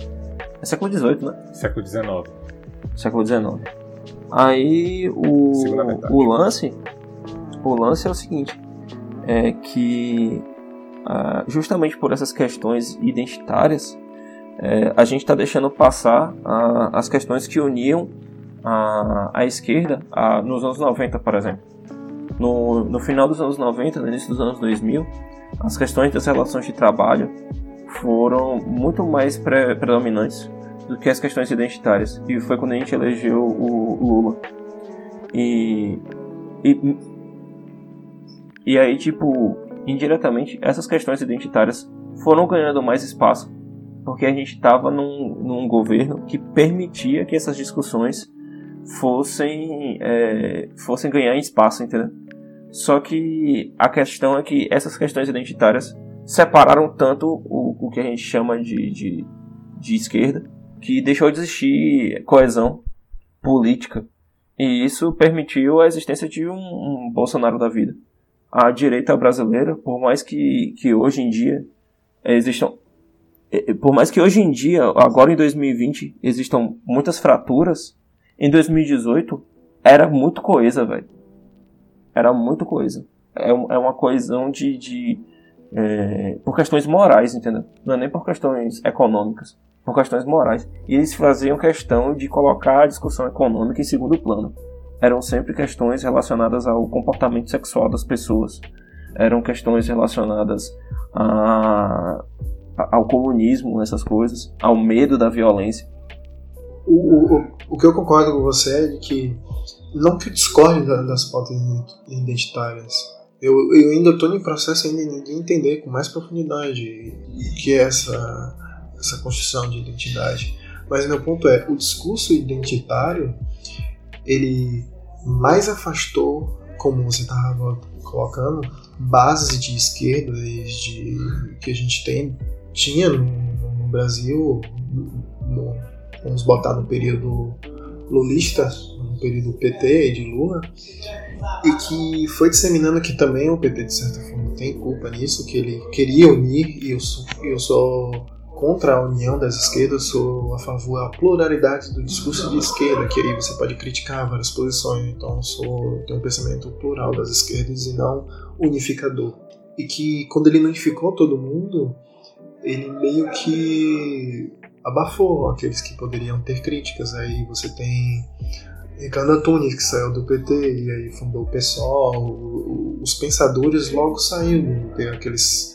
É século XVIII, né? Século XIX. Século XIX. Aí o, o lance, o lance é o seguinte, é que ah, justamente por essas questões identitárias, é, a gente está deixando passar ah, as questões que uniam a, a esquerda a, nos anos 90, por exemplo. No, no final dos anos 90, no início dos anos 2000, as questões das relações de trabalho foram muito mais pre predominantes do que as questões identitárias. E foi quando a gente elegeu o Lula. E, e, e aí, tipo, indiretamente, essas questões identitárias foram ganhando mais espaço porque a gente estava num, num governo que permitia que essas discussões fossem, é, fossem ganhar espaço, entendeu? Só que a questão é que essas questões identitárias separaram tanto o, o que a gente chama de, de, de esquerda que deixou de existir coesão política. E isso permitiu a existência de um, um Bolsonaro da vida. A direita brasileira, por mais que, que hoje em dia existam por mais que hoje em dia, agora em 2020, existam muitas fraturas, em 2018 era muito coesa, velho. Era muito coisa. É, é uma coesão de. de é, por questões morais, entendeu? Não é nem por questões econômicas, por questões morais. E eles faziam questão de colocar a discussão econômica em segundo plano. Eram sempre questões relacionadas ao comportamento sexual das pessoas. Eram questões relacionadas a ao comunismo, essas coisas, ao medo da violência. O, o, o que eu concordo com você é de que, não que eu discorde das pautas identitárias, eu, eu ainda estou em processo ainda de entender com mais profundidade o que é essa, essa construção de identidade. Mas meu ponto é, o discurso identitário, ele mais afastou, como você estava colocando, bases de esquerda de, que a gente tem tinha no, no Brasil, no, vamos botar no período lulista, período PT de Lula, e que foi disseminando que também o PT, de certa forma, tem culpa nisso, que ele queria unir, e eu sou, eu sou contra a união das esquerdas, sou a favor da pluralidade do discurso de esquerda, que aí você pode criticar várias posições, então sou, tenho um pensamento plural das esquerdas e não unificador. E que quando ele unificou todo mundo, ele meio que abafou aqueles que poderiam ter críticas. Aí você tem Ricardo Antunes, que saiu do PT e aí fundou o PSOL. Os pensadores logo saíram, tem aqueles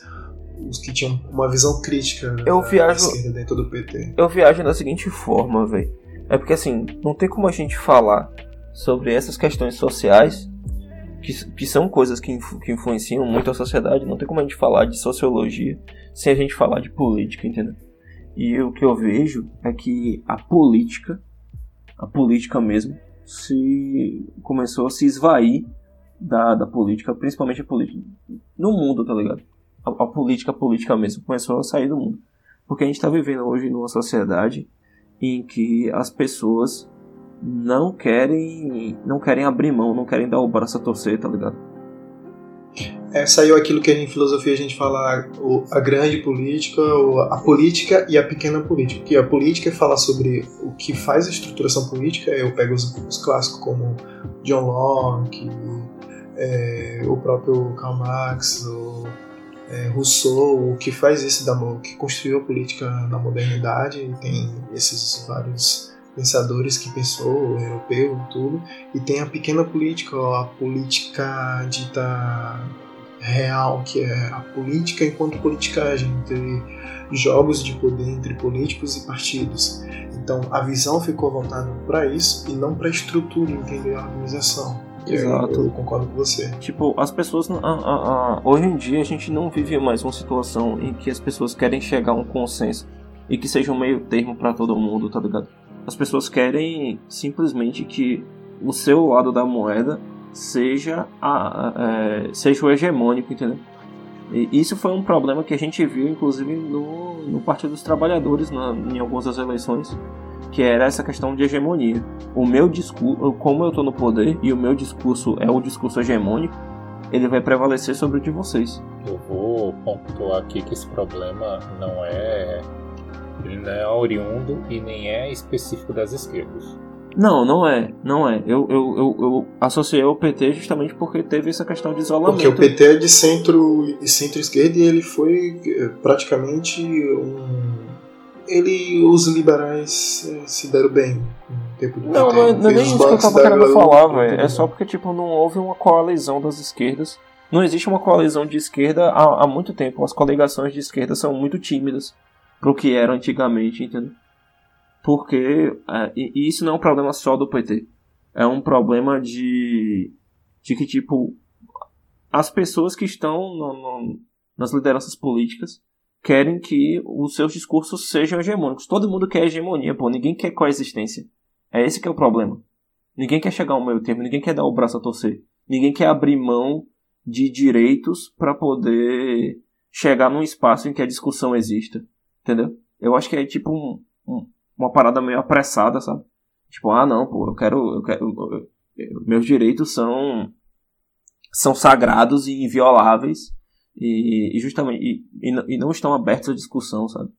os que tinham uma visão crítica eu da viajo, esquerda dentro do PT. Eu viajo da seguinte forma, velho. É porque assim, não tem como a gente falar sobre essas questões sociais que, que são coisas que, influ, que influenciam muito a sociedade. Não tem como a gente falar de sociologia sem a gente falar de política, entendeu? E o que eu vejo é que a política, a política mesmo, se começou a se esvair da, da política, principalmente a política no mundo, tá ligado? A, a política, a política mesmo, começou a sair do mundo. Porque a gente está vivendo hoje numa sociedade em que as pessoas não querem não querem abrir mão, não querem dar o braço a torcer, tá ligado? É, saiu aquilo que em filosofia a gente fala a grande política, a política e a pequena política. Que a política fala sobre o que faz a estruturação política, eu pego os, os clássicos como John Locke, é, o próprio Karl Marx, o, é, Rousseau, o que faz isso da o que construiu a política na modernidade, tem esses vários pensadores que pensou, europeu, tudo, e tem a pequena política, a política dita real, que é a política enquanto politicagem, entre jogos de poder entre políticos e partidos. Então a visão ficou voltada para isso e não para a estrutura, entender a organização. Exato. Eu, eu, concordo com você. Tipo, as pessoas. A, a, a, hoje em dia a gente não vive mais uma situação em que as pessoas querem chegar a um consenso e que seja um meio termo para todo mundo, tá ligado? As pessoas querem simplesmente que o seu lado da moeda seja, a, é, seja o hegemônico, entendeu? E isso foi um problema que a gente viu, inclusive, no, no Partido dos Trabalhadores, na, em algumas das eleições, que era essa questão de hegemonia. O meu discurso, como eu estou no poder e o meu discurso é o discurso hegemônico, ele vai prevalecer sobre o de vocês. Eu vou pontuar aqui que esse problema não é ele não é oriundo e nem é específico das esquerdas. Não, não é, não é. Eu, eu, eu, eu associei ao PT justamente porque teve essa questão de isolamento. Porque o PT é de centro e centro-esquerda e ele foi eh, praticamente um. Ele, os liberais eh, se deram bem no tempo do Não, PT. não é, não é nem isso que eu tava querendo falar, velho. É só porque, tipo, não houve uma coalizão das esquerdas. Não existe uma coalizão de esquerda há, há muito tempo. As coligações de esquerda são muito tímidas pro que era antigamente, entendeu? Porque é, e isso não é um problema só do PT. É um problema de, de que, tipo, as pessoas que estão no, no, nas lideranças políticas querem que os seus discursos sejam hegemônicos. Todo mundo quer hegemonia, pô. Ninguém quer coexistência. É esse que é o problema. Ninguém quer chegar ao meio termo, ninguém quer dar o braço a torcer. Ninguém quer abrir mão de direitos para poder chegar num espaço em que a discussão exista. Entendeu? Eu acho que é tipo um, um, uma parada meio apressada, sabe? Tipo, ah não, pô, eu quero. Eu quero eu, eu, meus direitos são. são sagrados e invioláveis. E, e justamente. E, e, e, não estão abertos à discussão, sabe?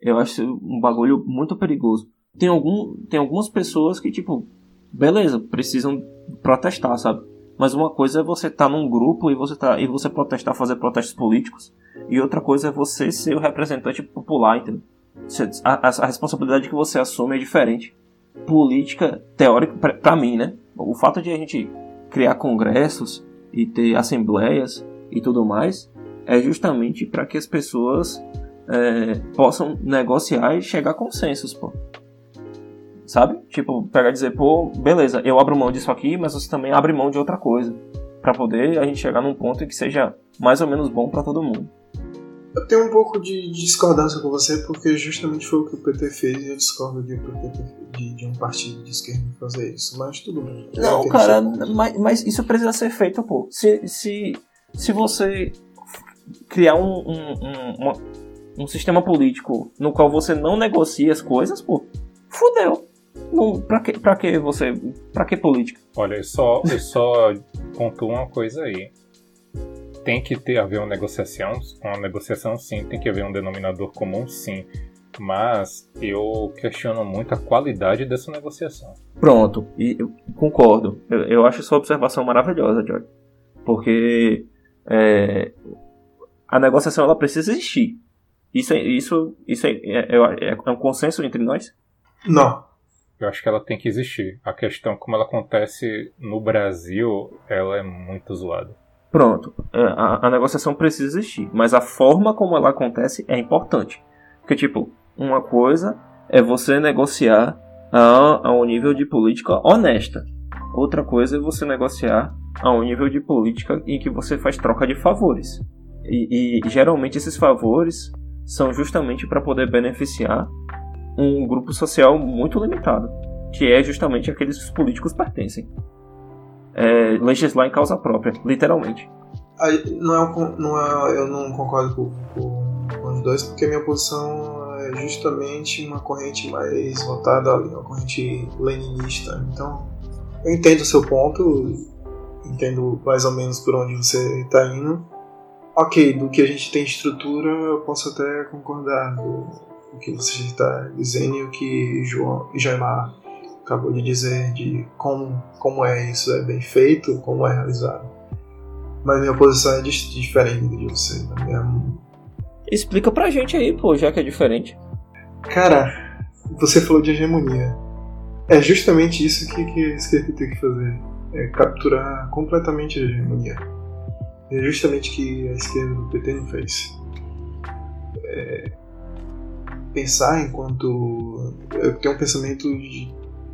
Eu acho um bagulho muito perigoso. Tem, algum, tem algumas pessoas que, tipo, beleza, precisam protestar, sabe? Mas uma coisa é você estar tá num grupo e você, tá, e você protestar, fazer protestos políticos. E outra coisa é você ser o representante popular, entendeu? A, a, a responsabilidade que você assume é diferente. Política, teórica, para mim, né? O fato de a gente criar congressos e ter assembleias e tudo mais é justamente para que as pessoas é, possam negociar e chegar a consensos, pô. Sabe? Tipo, pegar e dizer, pô, beleza, eu abro mão disso aqui, mas você também abre mão de outra coisa. para poder a gente chegar num ponto que seja mais ou menos bom para todo mundo. Eu tenho um pouco de discordância com você, porque justamente foi o que o PT fez e eu discordo de, de, de um partido de esquerda fazer isso. Mas tudo bem. Não, cara, mas, mas, isso precisa ser feito, pô. Se, se, se você criar um, um, um, um, sistema político no qual você não negocia as coisas, pô, fudeu. Não, pra, que, pra que você. Pra que política? Olha, eu só, eu só pontuo uma coisa aí tem que ter haver uma negociação, uma negociação sim, tem que haver um denominador comum sim, mas eu questiono muito a qualidade dessa negociação. Pronto, e eu concordo. Eu, eu acho sua observação maravilhosa, George, porque é, a negociação ela precisa existir. Isso, é, isso, isso é, é, é, é um consenso entre nós? Não. Eu acho que ela tem que existir. A questão, como ela acontece no Brasil, ela é muito zoada. Pronto, é, a, a, negociação precisa existir, mas a forma como ela acontece é importante. Porque, tipo, uma coisa é você negociar a, a um nível de política honesta. Outra coisa é você negociar a um nível de política em que você faz troca de favores. E, e geralmente esses favores são justamente para poder beneficiar um grupo social muito limitado, que é justamente aqueles que os políticos pertencem é, legislar em causa própria, literalmente. Aí, não é, um, não é, eu não concordo com, com, com, os dois, porque a minha posição é justamente uma corrente mais voltada uma corrente leninista. Então, eu entendo o seu ponto, entendo mais ou menos por onde você está indo. Ok, do que a gente tem estrutura, eu posso até concordar do, do que você está dizendo e o que João Jaimar acabou de dizer de como, como é isso é bem feito, como é realizado. Mas minha posição é diferente de você. Né? Minha... Explica pra gente aí, pô, já que é diferente. Cara, você falou de hegemonia. É justamente isso que, que a esquerda tem que fazer. É capturar completamente a hegemonia. É justamente o que a esquerda do PT não fez. É pensar enquanto. Eu tenho um pensamento de,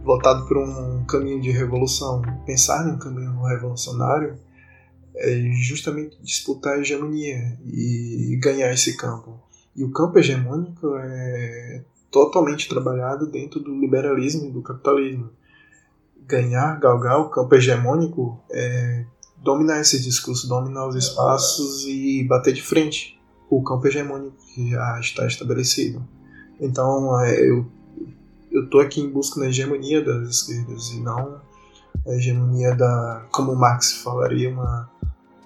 voltado para um caminho de revolução. Pensar num caminho revolucionário é justamente disputar a hegemonia e ganhar esse campo. E o campo hegemônico é totalmente trabalhado dentro do liberalismo e do capitalismo. Ganhar, galgar o campo hegemônico é dominar esse discurso, dominar os espaços e bater de frente o campo hegemônico que já está estabelecido. Então, é, eu eu tô aqui em busca da hegemonia das esquerdas e não a hegemonia da, como Marx falaria, uma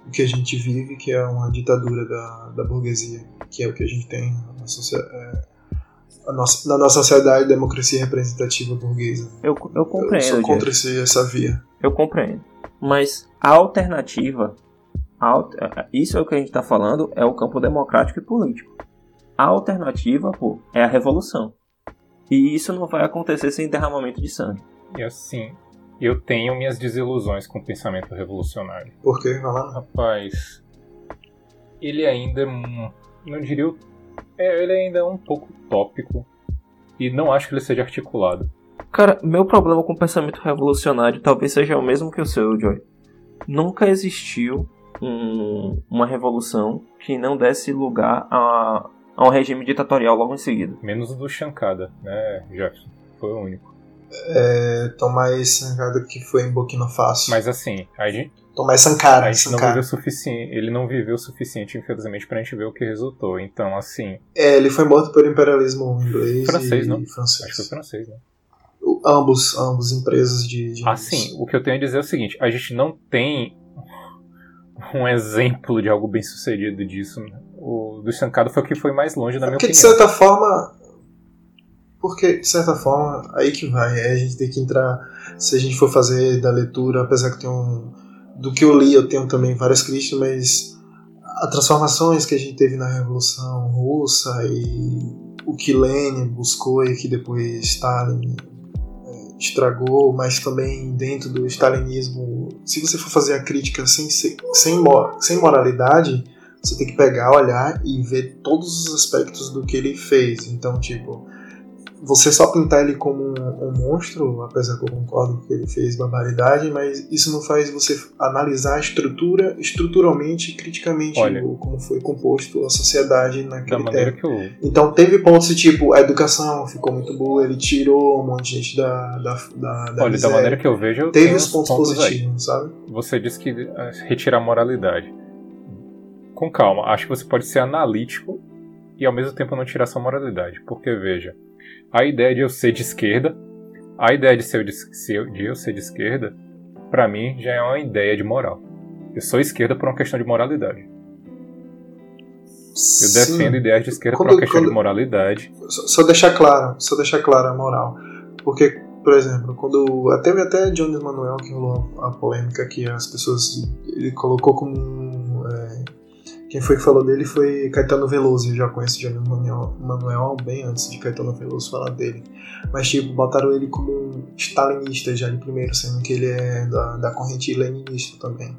o que a gente vive, que é uma ditadura da, da burguesia, que é o que a gente tem na, é, nossa, na nossa sociedade, democracia representativa burguesa. Eu, eu compreendo. Eu sou contra esse, essa via. Eu compreendo. Mas a alternativa, a, isso é o que a gente está falando, é o campo democrático e político. A alternativa, pô, é a revolução. E isso não vai acontecer sem derramamento de sangue. E assim, eu tenho minhas desilusões com o pensamento revolucionário. Por quê? Vai lá. Rapaz, ele ainda, não diria, é, ele ainda é um pouco tópico e não acho que ele seja articulado. Cara, meu problema com o pensamento revolucionário talvez seja o mesmo que o seu, Joy. Nunca existiu um, uma revolução que não desse lugar a, a um regime ditatorial logo em seguida. Menos o do Shankada, né, Jefferson? Foi o único. É, Tomás Sankara que foi em Burkina Faso. Mas assim, a gente. Tomás Sankara. A gente Sankara. não viveu o suficiente. Ele não viveu o suficiente, infelizmente, pra gente ver o que resultou. Então, assim. É, ele foi morto pelo imperialismo inglês francês, e não? francês. Acho que foi francês, né? Ambos, ambos empresas de. de assim, o que eu tenho a dizer é o seguinte: a gente não tem um exemplo de algo bem sucedido disso. Né? O do Sankara foi o que foi mais longe, na é minha porque, opinião. de certa forma, porque, de certa forma, aí que vai. É a gente tem que entrar. Se a gente for fazer da leitura, apesar que tem um. Do que eu li, eu tenho também várias críticas, mas as transformações que a gente teve na Revolução Russa e o que Lenin buscou e que depois Stalin estragou, mas também dentro do stalinismo, se você for fazer a crítica sem, sem, sem moralidade, você tem que pegar, olhar e ver todos os aspectos do que ele fez. Então, tipo, você só pintar ele como um, um, monstro, apesar que eu concordo que ele fez barbaridade, mas isso não faz você analisar a estrutura, estruturalmente, criticamente, Olha, o, como foi composto a sociedade naquele tempo. Que eu... Então teve pontos tipo, a educação ficou muito boa, ele tirou um monte de gente da, da, da, da Olha, miséria. da maneira que eu vejo, eu teve os pontos, pontos positivos, aí. sabe? Você disse que eh, retirar a moralidade. Com calma, acho que você pode ser analítico e ao mesmo tempo não tirar sua moralidade, porque veja, a ideia de eu ser de esquerda, a ideia de, ser de, de eu ser de esquerda, para mim já é uma ideia de moral. Eu sou esquerda por uma questão de moralidade. Eu Sim. defendo ideias de esquerda quando, por uma questão quando, de moralidade. Só, só, deixar claro, só deixar claro a moral. Porque, por exemplo, quando até até Jones Manuel que rolou a polêmica que as pessoas ele colocou como é, quem foi que falou dele foi Caetano Veloso, eu já conheço Johnny Manuel, Manuel bem antes de Caetano Veloso falar dele. Mas, tipo, botaram ele como um stalinista já de primeiro, sendo que ele é da, da corrente leninista também.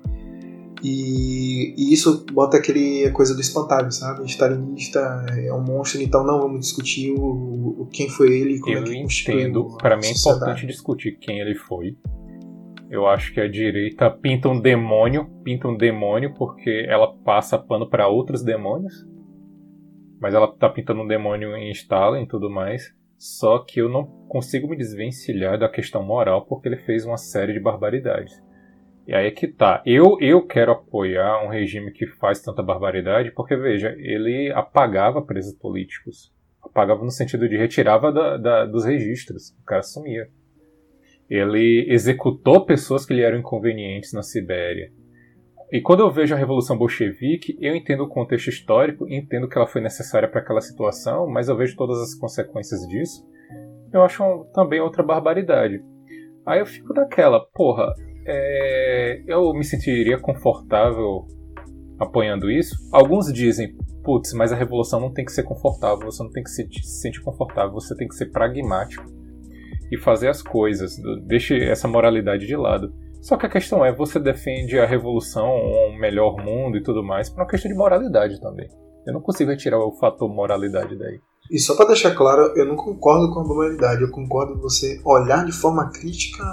E, e, isso bota aquele coisa do espantalho, sabe? Stalinista é um monstro, então não vamos discutir o, o quem foi ele e como eu é que entendo. Para mim é importante discutir quem ele foi eu acho que a direita pinta um demônio, pinta um demônio porque ela passa pano para outros demônios. Mas ela tá pintando um demônio em Stalin e tudo mais. Só que eu não consigo me desvencilhar da questão moral porque ele fez uma série de barbaridades. E aí é que tá. Eu, eu quero apoiar um regime que faz tanta barbaridade porque, veja, ele apagava presos políticos. Apagava no sentido de retirava da, da, dos registros. O cara sumia. Ele executou pessoas que lhe eram inconvenientes na Sibéria. E quando eu vejo a Revolução Bolchevique, eu entendo o contexto histórico, entendo que ela foi necessária para aquela situação, mas eu vejo todas as consequências disso. Eu acho um, também outra barbaridade. Aí eu fico daquela, porra, é, eu me sentiria confortável apoiando isso. Alguns dizem, putz, mas a revolução não tem que ser confortável, você não tem que se sentir confortável, você tem que ser pragmático e fazer as coisas. Deixe essa moralidade de lado. Só que a questão é, você defende a revolução, um melhor mundo e tudo mais, por uma questão de moralidade também. Eu não consigo retirar o fator moralidade daí. E só para deixar claro, eu não concordo com a moralidade, eu concordo com você olhar de forma crítica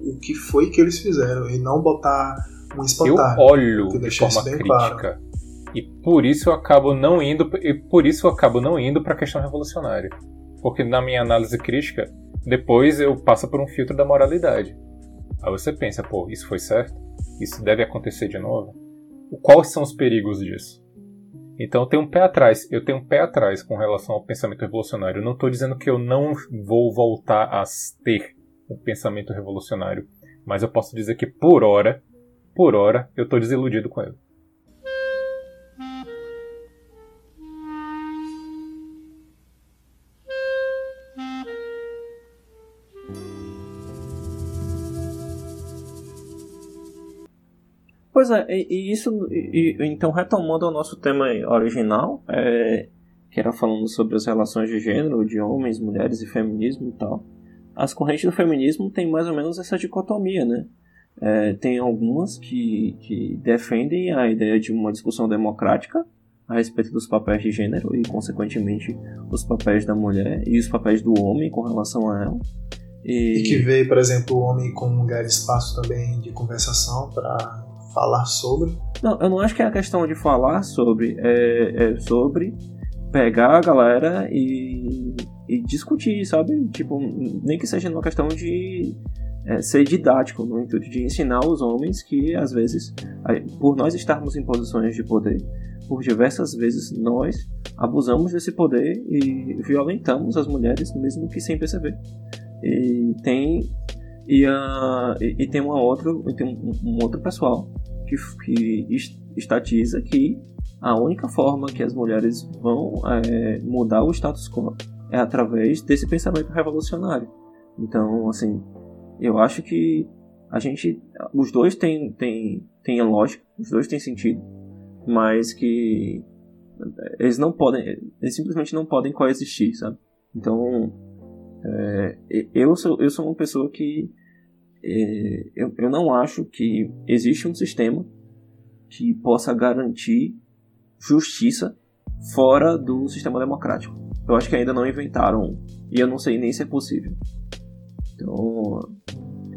o que foi que eles fizeram e não botar um espantalho. Eu olho de forma crítica. Claro. E por isso eu acabo não indo e por isso eu acabo não indo para a questão revolucionária. Porque na minha análise crítica, depois eu passo por um filtro da moralidade. Aí você pensa, pô, isso foi certo? Isso deve acontecer de novo? Quais são os perigos disso? Então eu tenho um pé atrás, eu tenho um pé atrás com relação ao pensamento revolucionário. Eu não estou dizendo que eu não vou voltar a ter um pensamento revolucionário, mas eu posso dizer que por hora, por hora, eu estou desiludido com ele. Pois é, e, e isso, e, então retomando o nosso tema original, é, que era falando sobre as relações de gênero, de homens, mulheres e feminismo e tal, as correntes do feminismo têm mais ou menos essa dicotomia, né? É, tem algumas que, que defendem a ideia de uma discussão democrática a respeito dos papéis de gênero e, consequentemente, os papéis da mulher e os papéis do homem com relação a ela. E, e que vê, por exemplo, o homem como um lugar espaço também de conversação para falar sobre? Não, eu não acho que é a questão de falar sobre, é, é sobre pegar a galera e, e discutir, sabe? Tipo, nem que seja numa questão de é, ser didático, no intuito de ensinar os homens que, às vezes, por nós estarmos em posições de poder, por diversas vezes nós abusamos desse poder e violentamos as mulheres, mesmo que sem perceber. E tem e, uh, e, e, tem uma outra tem um, um outro pessoal que, que estatiza que a única forma que as mulheres vão é, mudar o status quo é através desse pensamento revolucionário. Então, assim, eu acho que a gente, os dois têm tem, tem lógica, os dois têm sentido, mas que eles não podem, eles simplesmente não podem coexistir, sabe? Então, é, eu sou eu sou uma pessoa que é, eu, eu não acho que existe um sistema que possa garantir justiça fora do sistema democrático. Eu acho que ainda não inventaram e eu não sei nem se é possível. Então.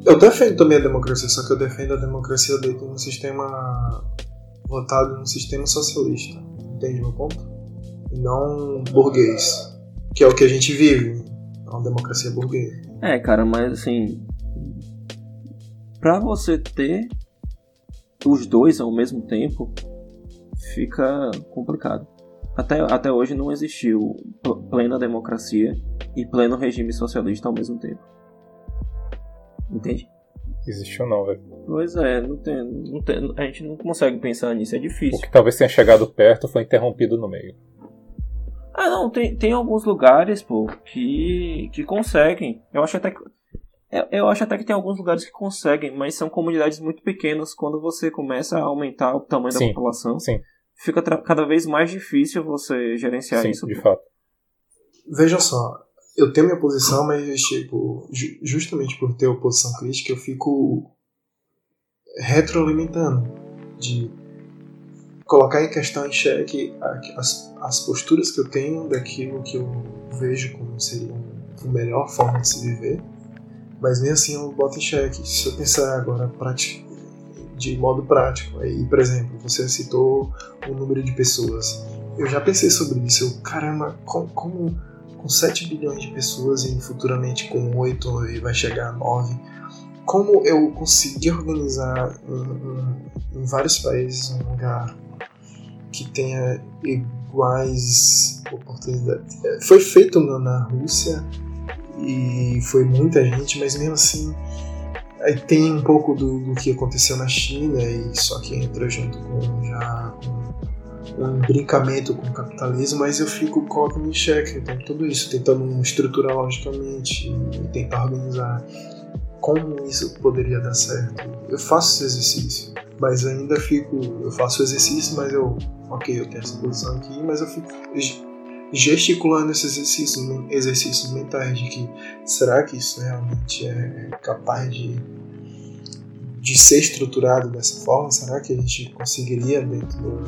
Eu defendo também a democracia, só que eu defendo a democracia dentro de um sistema votado num sistema socialista. Entende meu ponto? E não burguês, que é o que a gente vive. É uma democracia burguesa. É, cara, mas assim, para você ter os dois ao mesmo tempo, fica complicado. Até, até hoje não existiu plena democracia e pleno regime socialista ao mesmo tempo. Entende? Existiu não, velho. Pois é, não tem, não tem, a gente não consegue pensar nisso, é difícil. O que talvez tenha chegado perto foi interrompido no meio. Ah, não, tem, tem alguns lugares, pô, que, que conseguem. Eu acho até que é, eu acho até que tem alguns lugares que conseguem, mas são comunidades muito pequenas. Quando você começa a aumentar o tamanho sim, da população, sim. fica cada vez mais difícil você gerenciar sim, isso. De fato. Veja só, eu tenho minha posição, mas tipo, justamente por ter oposição crítica, eu fico retroalimentando de colocar em questão em xeque as, as posturas que eu tenho daquilo que eu vejo como seria a melhor forma de se viver mas nem assim eu boto em xeque. Se eu pensar agora de modo prático, aí, por exemplo, você citou o número de pessoas. Eu já pensei sobre isso. Eu, caramba, como, como com 7 bilhões de pessoas e futuramente com 8 e vai chegar a 9, como eu consegui organizar em, vários países um lugar que tenha iguais oportunidades? Foi feito na, Rússia e foi muita gente, mas mesmo assim aí tem um pouco do, do que aconteceu na China e só que entra junto com já com um brincamento com o capitalismo, mas eu fico colocando em xeque então tudo isso, tentando estruturar logicamente e tentar organizar como isso poderia dar certo. Eu faço esse exercício, mas ainda fico, eu faço o exercício, mas eu, ok, eu tenho essa posição aqui, mas eu fico gesticulando esses exercícios, exercícios mentais de que será que isso realmente é capaz de, de ser estruturado dessa forma? Será que a gente conseguiria dentro do,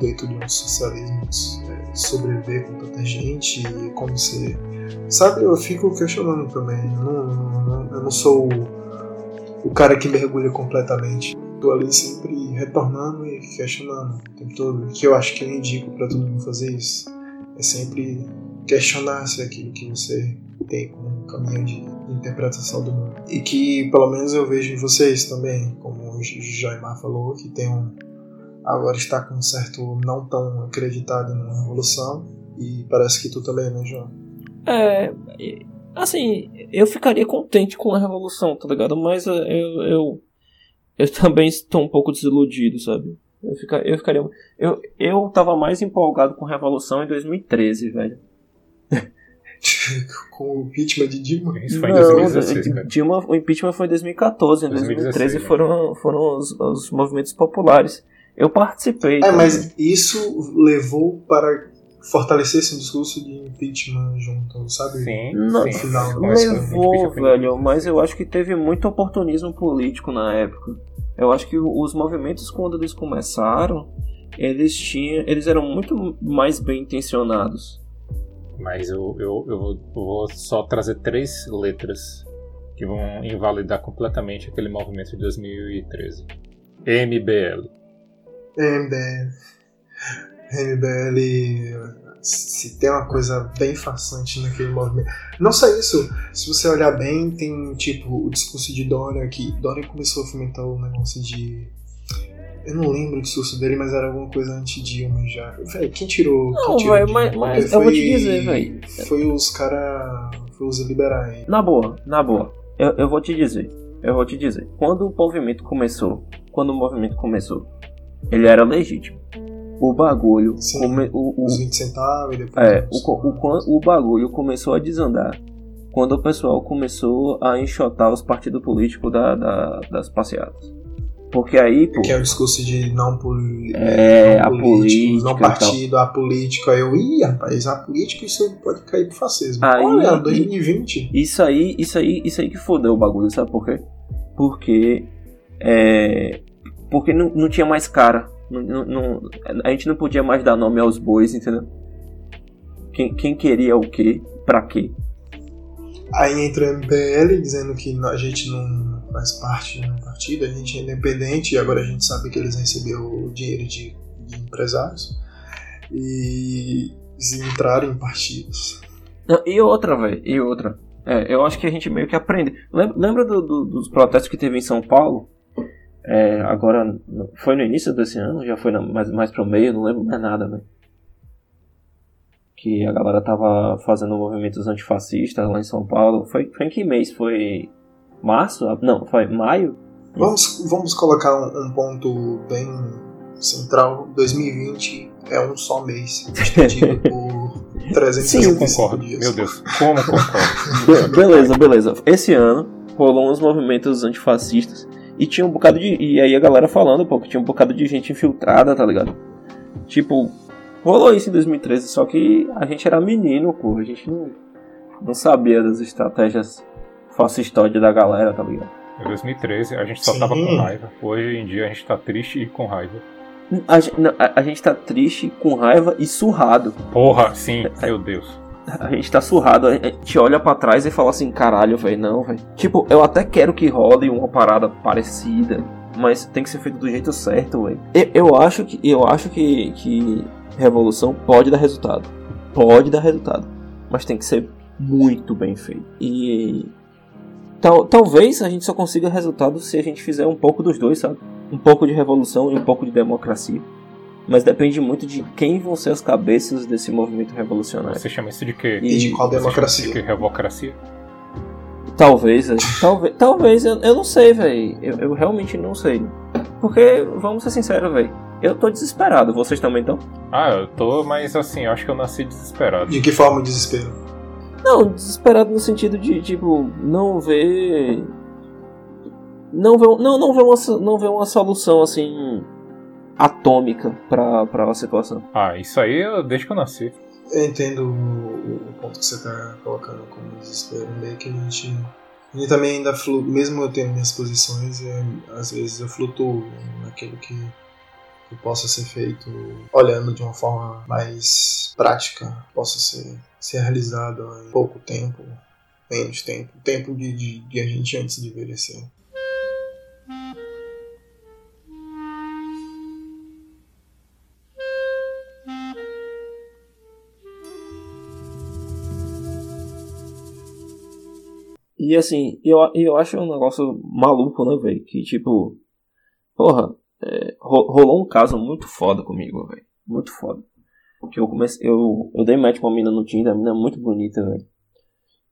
dentro de um socialismo é, sobreviver com tanta gente e como ser sabe eu fico questionando também eu não, não, eu não sou o, o cara que mergulha completamente tô ali sempre retornando e questionando o tempo todo. Que eu acho que eu indico para todo mundo fazer isso. É sempre questionar se aquilo que você tem como caminho de interpretação do mundo. E que pelo menos eu vejo em vocês também, como o Jaimar falou, que tem um. Agora está com um certo não tão acreditado na revolução. E parece que tu também, né, João? É. Assim, eu ficaria contente com a revolução, tá ligado? Mas eu, eu eu também estou um pouco desiludido, sabe? Eu, fica, eu ficaria. Eu, eu tava mais empolgado com Revolução em 2013, velho. com o impeachment de Dilma? Isso foi em 2016, Não, Dilma, o impeachment foi em 2014. Em 2013 foram, foram os, os movimentos populares. Eu participei. É, mas isso levou para fortalecer esse discurso de impeachment junto, sabe? Sim, não, sim. Final, levou, velho, mas eu acho que teve muito oportunismo político na época. Eu acho que os movimentos quando eles começaram, eles tinham, eles eram muito mais bem intencionados. Mas eu, eu, eu vou só trazer três letras que vão invalidar completamente aquele movimento de 2013. MBL. MBL. MBL se tem uma coisa bem façante naquele movimento. Não só isso, se você olhar bem, tem tipo o discurso de Dória que Dória começou a fomentar o negócio de. Eu não lembro o discurso dele, mas era alguma coisa anti-Dilma já. Véi, quem tirou. Não, velho, mas, mas foi, eu vou te dizer, velho. Foi os caras. Foi os liberais. Na boa, na boa. Eu, eu vou te dizer. Eu vou te dizer. Quando o movimento começou, quando o movimento começou, ele era legítimo o bagulho. Sim, come, o, o, os 20 centavos e depois. É, o, o, o bagulho começou a desandar quando o pessoal começou a enxotar os partidos políticos da, da, das passeatas. Porque aí, pô. Que é o discurso de não, poli é, não a política, não partido, a política. Eu, ih, rapaz, a política isso pode cair pro fascismo. Aí, Olha, 2020. Isso aí, isso aí, isso aí que fodeu o bagulho, sabe por quê? Porque. É, porque não, não tinha mais cara não, não, a gente não podia mais dar nome aos bois, entendeu? Quem, quem queria o quê? Pra quê? Aí entra o MPL dizendo que a gente não faz parte de um partido, a gente é independente e agora a gente sabe que eles receberam dinheiro de, de empresários e entraram em partidos. E outra, velho, e outra. É, eu acho que a gente meio que aprende. Lembra, lembra do, do, dos protestos que teve em São Paulo? É, agora, foi no início desse ano, já foi na, mais, mais pro meio, não lembro mais nada, né? Que a galera tava fazendo movimentos antifascistas lá em São Paulo. Foi, foi em que mês? Foi março? Não, foi maio? Vamos, vamos colocar um, um ponto bem central. 2020 é um só mês, estendido por 365 Sim, concordo. dias. Meu Deus, como concordo? beleza, beleza. Esse ano rolou uns movimentos antifascistas e tinha um bocado de. E aí a galera falando, pô, que tinha um bocado de gente infiltrada, tá ligado? Tipo, rolou isso em 2013, só que a gente era menino, pô. A gente não, não sabia das estratégias fascistóides da galera, tá ligado? Em 2013 a gente só Sim. tava com raiva. Hoje em dia a gente tá triste e com raiva. A, a, a gente tá triste, com raiva e surrado. Porra, sim, meu Deus a gente tá surrado, a gente olha para trás e fala assim, caralho, velho, não, velho. Tipo, eu até quero que role uma parada parecida, mas tem que ser feito do jeito certo, velho. Eu, eu, acho que eu acho que, que revolução pode dar resultado. Pode dar resultado, mas tem que ser muito bem feito. E tal, talvez a gente só consiga resultado se a gente fizer um pouco dos dois, sabe? Um pouco de revolução e um pouco de democracia mas depende muito de quem vão ser as cabeças desse movimento revolucionário. Você chama isso de quê? E, de qual democracia? De que? Revocracia? Talvez, talvez, talvez, eu, eu não sei, velho. Eu, eu, realmente não sei. Porque, vamos ser sinceros, velho. Eu tô desesperado, vocês também estão? Ah, eu tô, mas assim, eu acho que eu nasci desesperado. De que forma desespero? Não, desesperado no sentido de, tipo, não ver. Não ver, não, não ver, uma, não ver uma solução assim atômica pra, pra situação. Ah, isso aí eu, desde que eu nasci. Eu entendo o, o ponto que você tá colocando como desespero, meio que a gente. A gente também ainda flu, mesmo eu tendo minhas posições, é, às vezes eu flutuo naquilo que, que possa ser feito olhando de uma forma mais prática, possa ser, ser realizado em pouco tempo, menos tempo, tempo de, de, de a gente antes de envelhecer. E assim, eu, eu acho um negócio maluco, né, velho? Que tipo, porra, é, rolou um caso muito foda comigo, velho. Muito foda. Que eu comecei, eu, eu dei match com uma mina no Tinder, a mina é muito bonita, velho.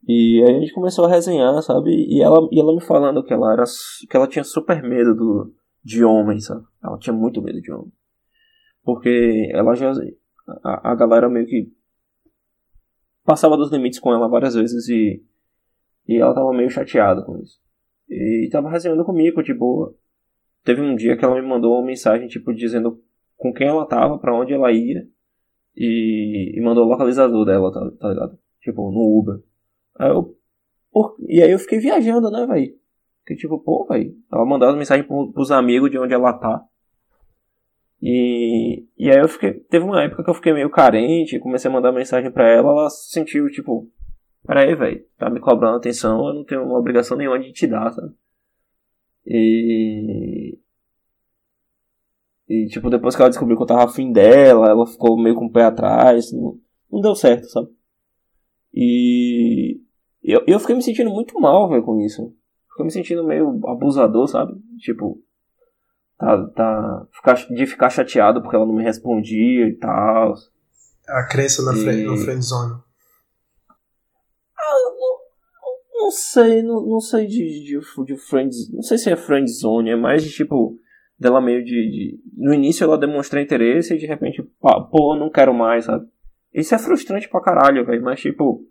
E aí a gente começou a resenhar, sabe? E ela, e ela me falando que ela era que ela tinha super medo do, de homem, sabe? Ela tinha muito medo de homem. Porque ela já a, a galera meio que passava dos limites com ela várias vezes e e ela tava meio chateada com isso. E tava resenhando comigo, de boa. Teve um dia que ela me mandou uma mensagem, tipo, dizendo com quem ela tava, para onde ela ia. E, e, mandou o localizador dela, tá, tá ligado? Tipo, no Uber. Aí eu, por, e aí eu fiquei viajando, né, velho? Que tipo, pô, velho. Ela mandava mensagem pros amigos de onde ela tá. E, e aí eu fiquei. Teve uma época que eu fiquei meio carente, comecei a mandar mensagem pra ela, ela sentiu, tipo, Pera aí, velho, tá me cobrando atenção, eu não tenho uma obrigação nenhuma de te dar, sabe? E. E, tipo, depois que ela descobriu que eu tava afim dela, ela ficou meio com o pé atrás, não, não deu certo, sabe? E. Eu, eu fiquei me sentindo muito mal, velho, com isso. Fiquei me sentindo meio abusador, sabe? Tipo. Tá, tá, ficar, de ficar chateado porque ela não me respondia e tal. A crença na e... friend, no friendzone. Não sei, não, não sei de, de, de Friends. Não sei se é Friendzone, é mais de tipo. Dela meio de, de, No início ela demonstra interesse e de repente, pô, não quero mais, sabe? Isso é frustrante pra caralho, velho. Mas tipo.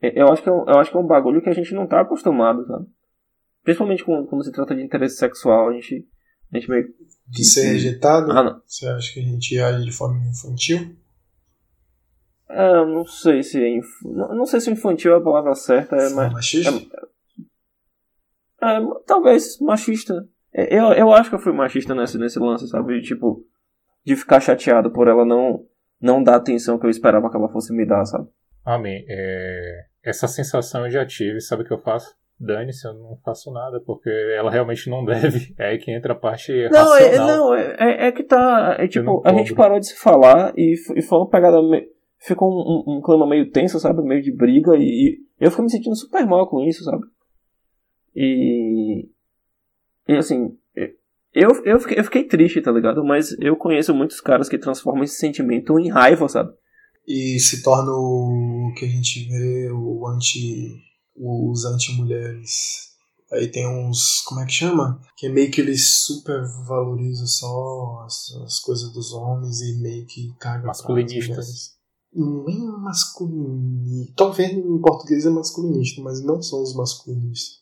Eu acho, que é um, eu acho que é um bagulho que a gente não tá acostumado, sabe? Principalmente quando, quando se trata de interesse sexual, a gente. A gente meio. De ser rejeitado? Ah, Você acha que a gente age de forma infantil? É, não sei se é inf... não sei se infantil é a palavra certa, é, mas machista? É, é, talvez machista. É, eu, eu acho que eu fui machista nesse, nesse lance, sabe? Tipo, de ficar chateado por ela não não dar a atenção que eu esperava que ela fosse me dar, sabe? Amém. É, essa sensação eu já tive, sabe o que eu faço? Dane-se, eu não faço nada, porque ela realmente não deve. É aí que entra a parte não, é, racional. É, não, é, é que tá. É tipo, a gente parou de se falar e, e foi uma pegada meio ficou um, um, um, clima meio tenso, sabe? Meio de briga. E, e eu fiquei me sentindo super mal com isso, sabe? E. E assim. Eu, eu, fiquei, eu fiquei triste, tá ligado? Mas eu conheço muitos caras que transformam esse sentimento em raiva, sabe? E se torna o que a gente vê, o anti. os anti-mulheres. Aí tem uns. Como é que chama? Que é meio que eles super valorizam só as, as coisas dos homens e meio que cagam. Masculinistas não é masculinista. Talvez em português é masculinista, mas não são os masculinistas.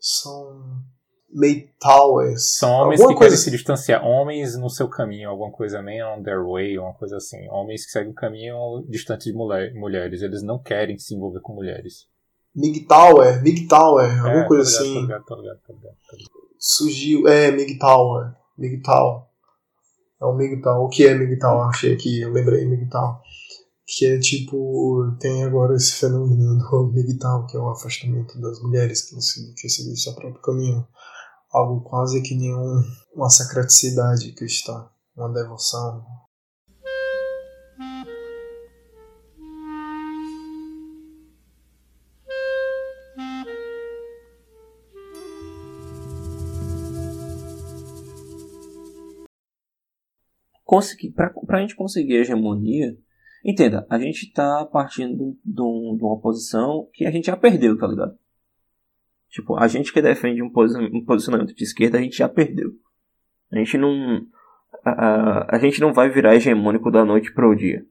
São meio towers. São homens alguma que querem assim. se distanciar. Homens no seu caminho, alguma coisa, nem on their way, uma coisa assim. Homens que seguem um caminho distante de mulher, mulheres. Eles não querem se envolver com mulheres. MGTOWER, MGTOWER, alguma é, coisa assim. Tô ligado, tô ligado, tô ligado, tô ligado. Surgiu, é, MGTOWER, MGTOW. É o MGTOW. O que é MGTOW? Achei aqui, eu lembrei MGTOW que é tipo, tem agora esse fenômeno do MGTOW, que é o afastamento das mulheres que, que seguem seu próprio caminho. Algo quase que nenhum, uma sacraticidade cristã, uma devoção. Pra, pra gente conseguir a hegemonia, Entenda, a gente está partindo de, um, de, uma posição que a gente já perdeu, tá ligado? Tipo, a gente que defende um, um posicionamento de esquerda, a gente já perdeu. A gente não. A, a, a gente não vai virar hegemônico da noite para o dia.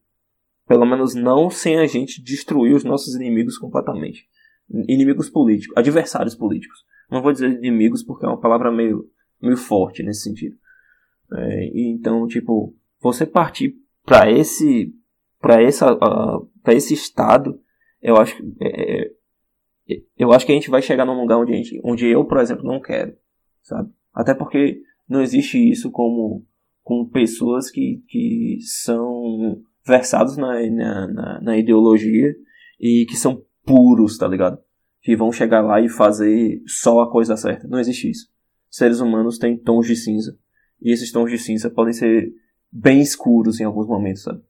Pelo menos não sem a gente destruir os nossos inimigos completamente. Inimigos políticos, adversários políticos. Não vou dizer inimigos porque é uma palavra meio, meio forte nesse sentido. É, então, tipo, você partir para esse para essa uh, para esse estado, eu acho é, é, eu acho que a gente vai chegar num lugar onde, gente, onde eu, por exemplo, não quero, sabe? Até porque não existe isso como com pessoas que, que são versados na, na, na, na ideologia e que são puros, tá ligado? Que vão chegar lá e fazer só a coisa certa. Não existe isso. Seres humanos têm tons de cinza. E esses tons de cinza podem ser bem escuros em alguns momentos, sabe?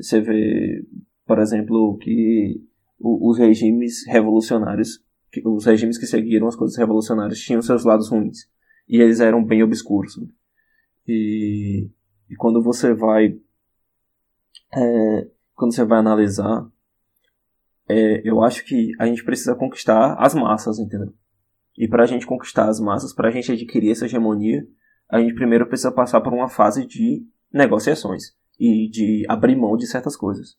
Você vê, por exemplo, que os regimes revolucionários, os regimes que seguiram as coisas revolucionárias tinham seus lados ruins. E eles eram bem obscuros. Sabe? E, e quando você vai. É, quando você vai analisar, é, eu acho que a gente precisa conquistar as massas, entendeu? E para a gente conquistar as massas, para a gente adquirir essa hegemonia, a gente primeiro precisa passar por uma fase de negociações e de abrir mão de certas coisas.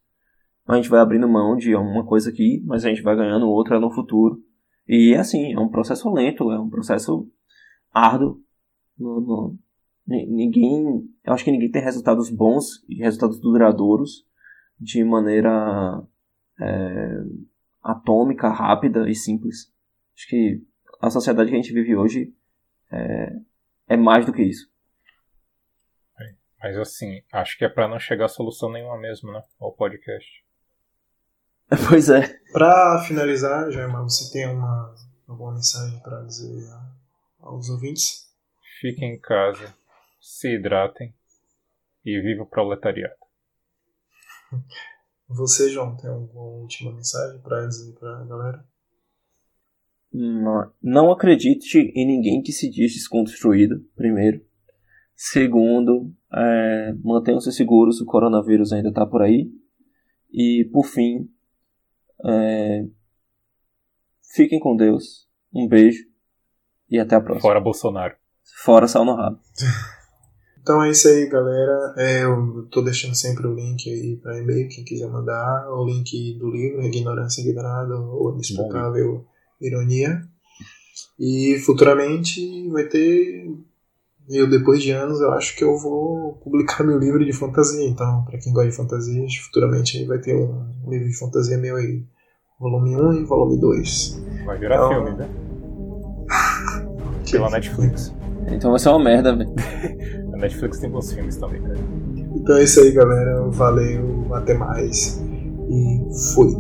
A gente vai abrindo mão de uma coisa aqui, mas a gente vai ganhando outra no futuro. E assim, é um processo lento, é um processo árduo. No, no, ninguém, eu acho que ninguém tem resultados bons e resultados duradouros de maneira é, atômica, rápida e simples. Acho que a sociedade que a gente vive hoje é, é mais do que isso. Mas assim, acho que é para não chegar a solução nenhuma mesmo, né? Ao podcast. Pois é. Para finalizar, Jaima, você tem uma alguma mensagem para dizer aos ouvintes? Fiquem em casa, se hidratem e viva o proletariado. Você, João, tem alguma última mensagem para dizer para a galera? Não, não acredite em ninguém que se diz desconstruído, primeiro. Segundo, é, mantenham-se seguros, o coronavírus ainda está por aí. E, por fim, é, fiquem com Deus. Um beijo e até a próxima. Fora Bolsonaro. Fora sal no rabo. Então é isso aí, galera. É, eu tô deixando sempre o link aí para e-mail, quem quiser mandar, o link do livro, Ignorância Ignorada ou Inexplicável Ironia. E futuramente vai ter. Eu, depois de anos, eu acho que eu vou publicar meu livro de fantasia. Então, para quem gosta de fantasias, futuramente vai ter um livro de fantasia meu aí. Volume 1 e volume 2. Vai virar então... filme, né? Pela Netflix. Então vai ser uma merda, velho. A Netflix tem bons filmes também, cara. Então é isso aí, galera. Valeu, até mais. E fui.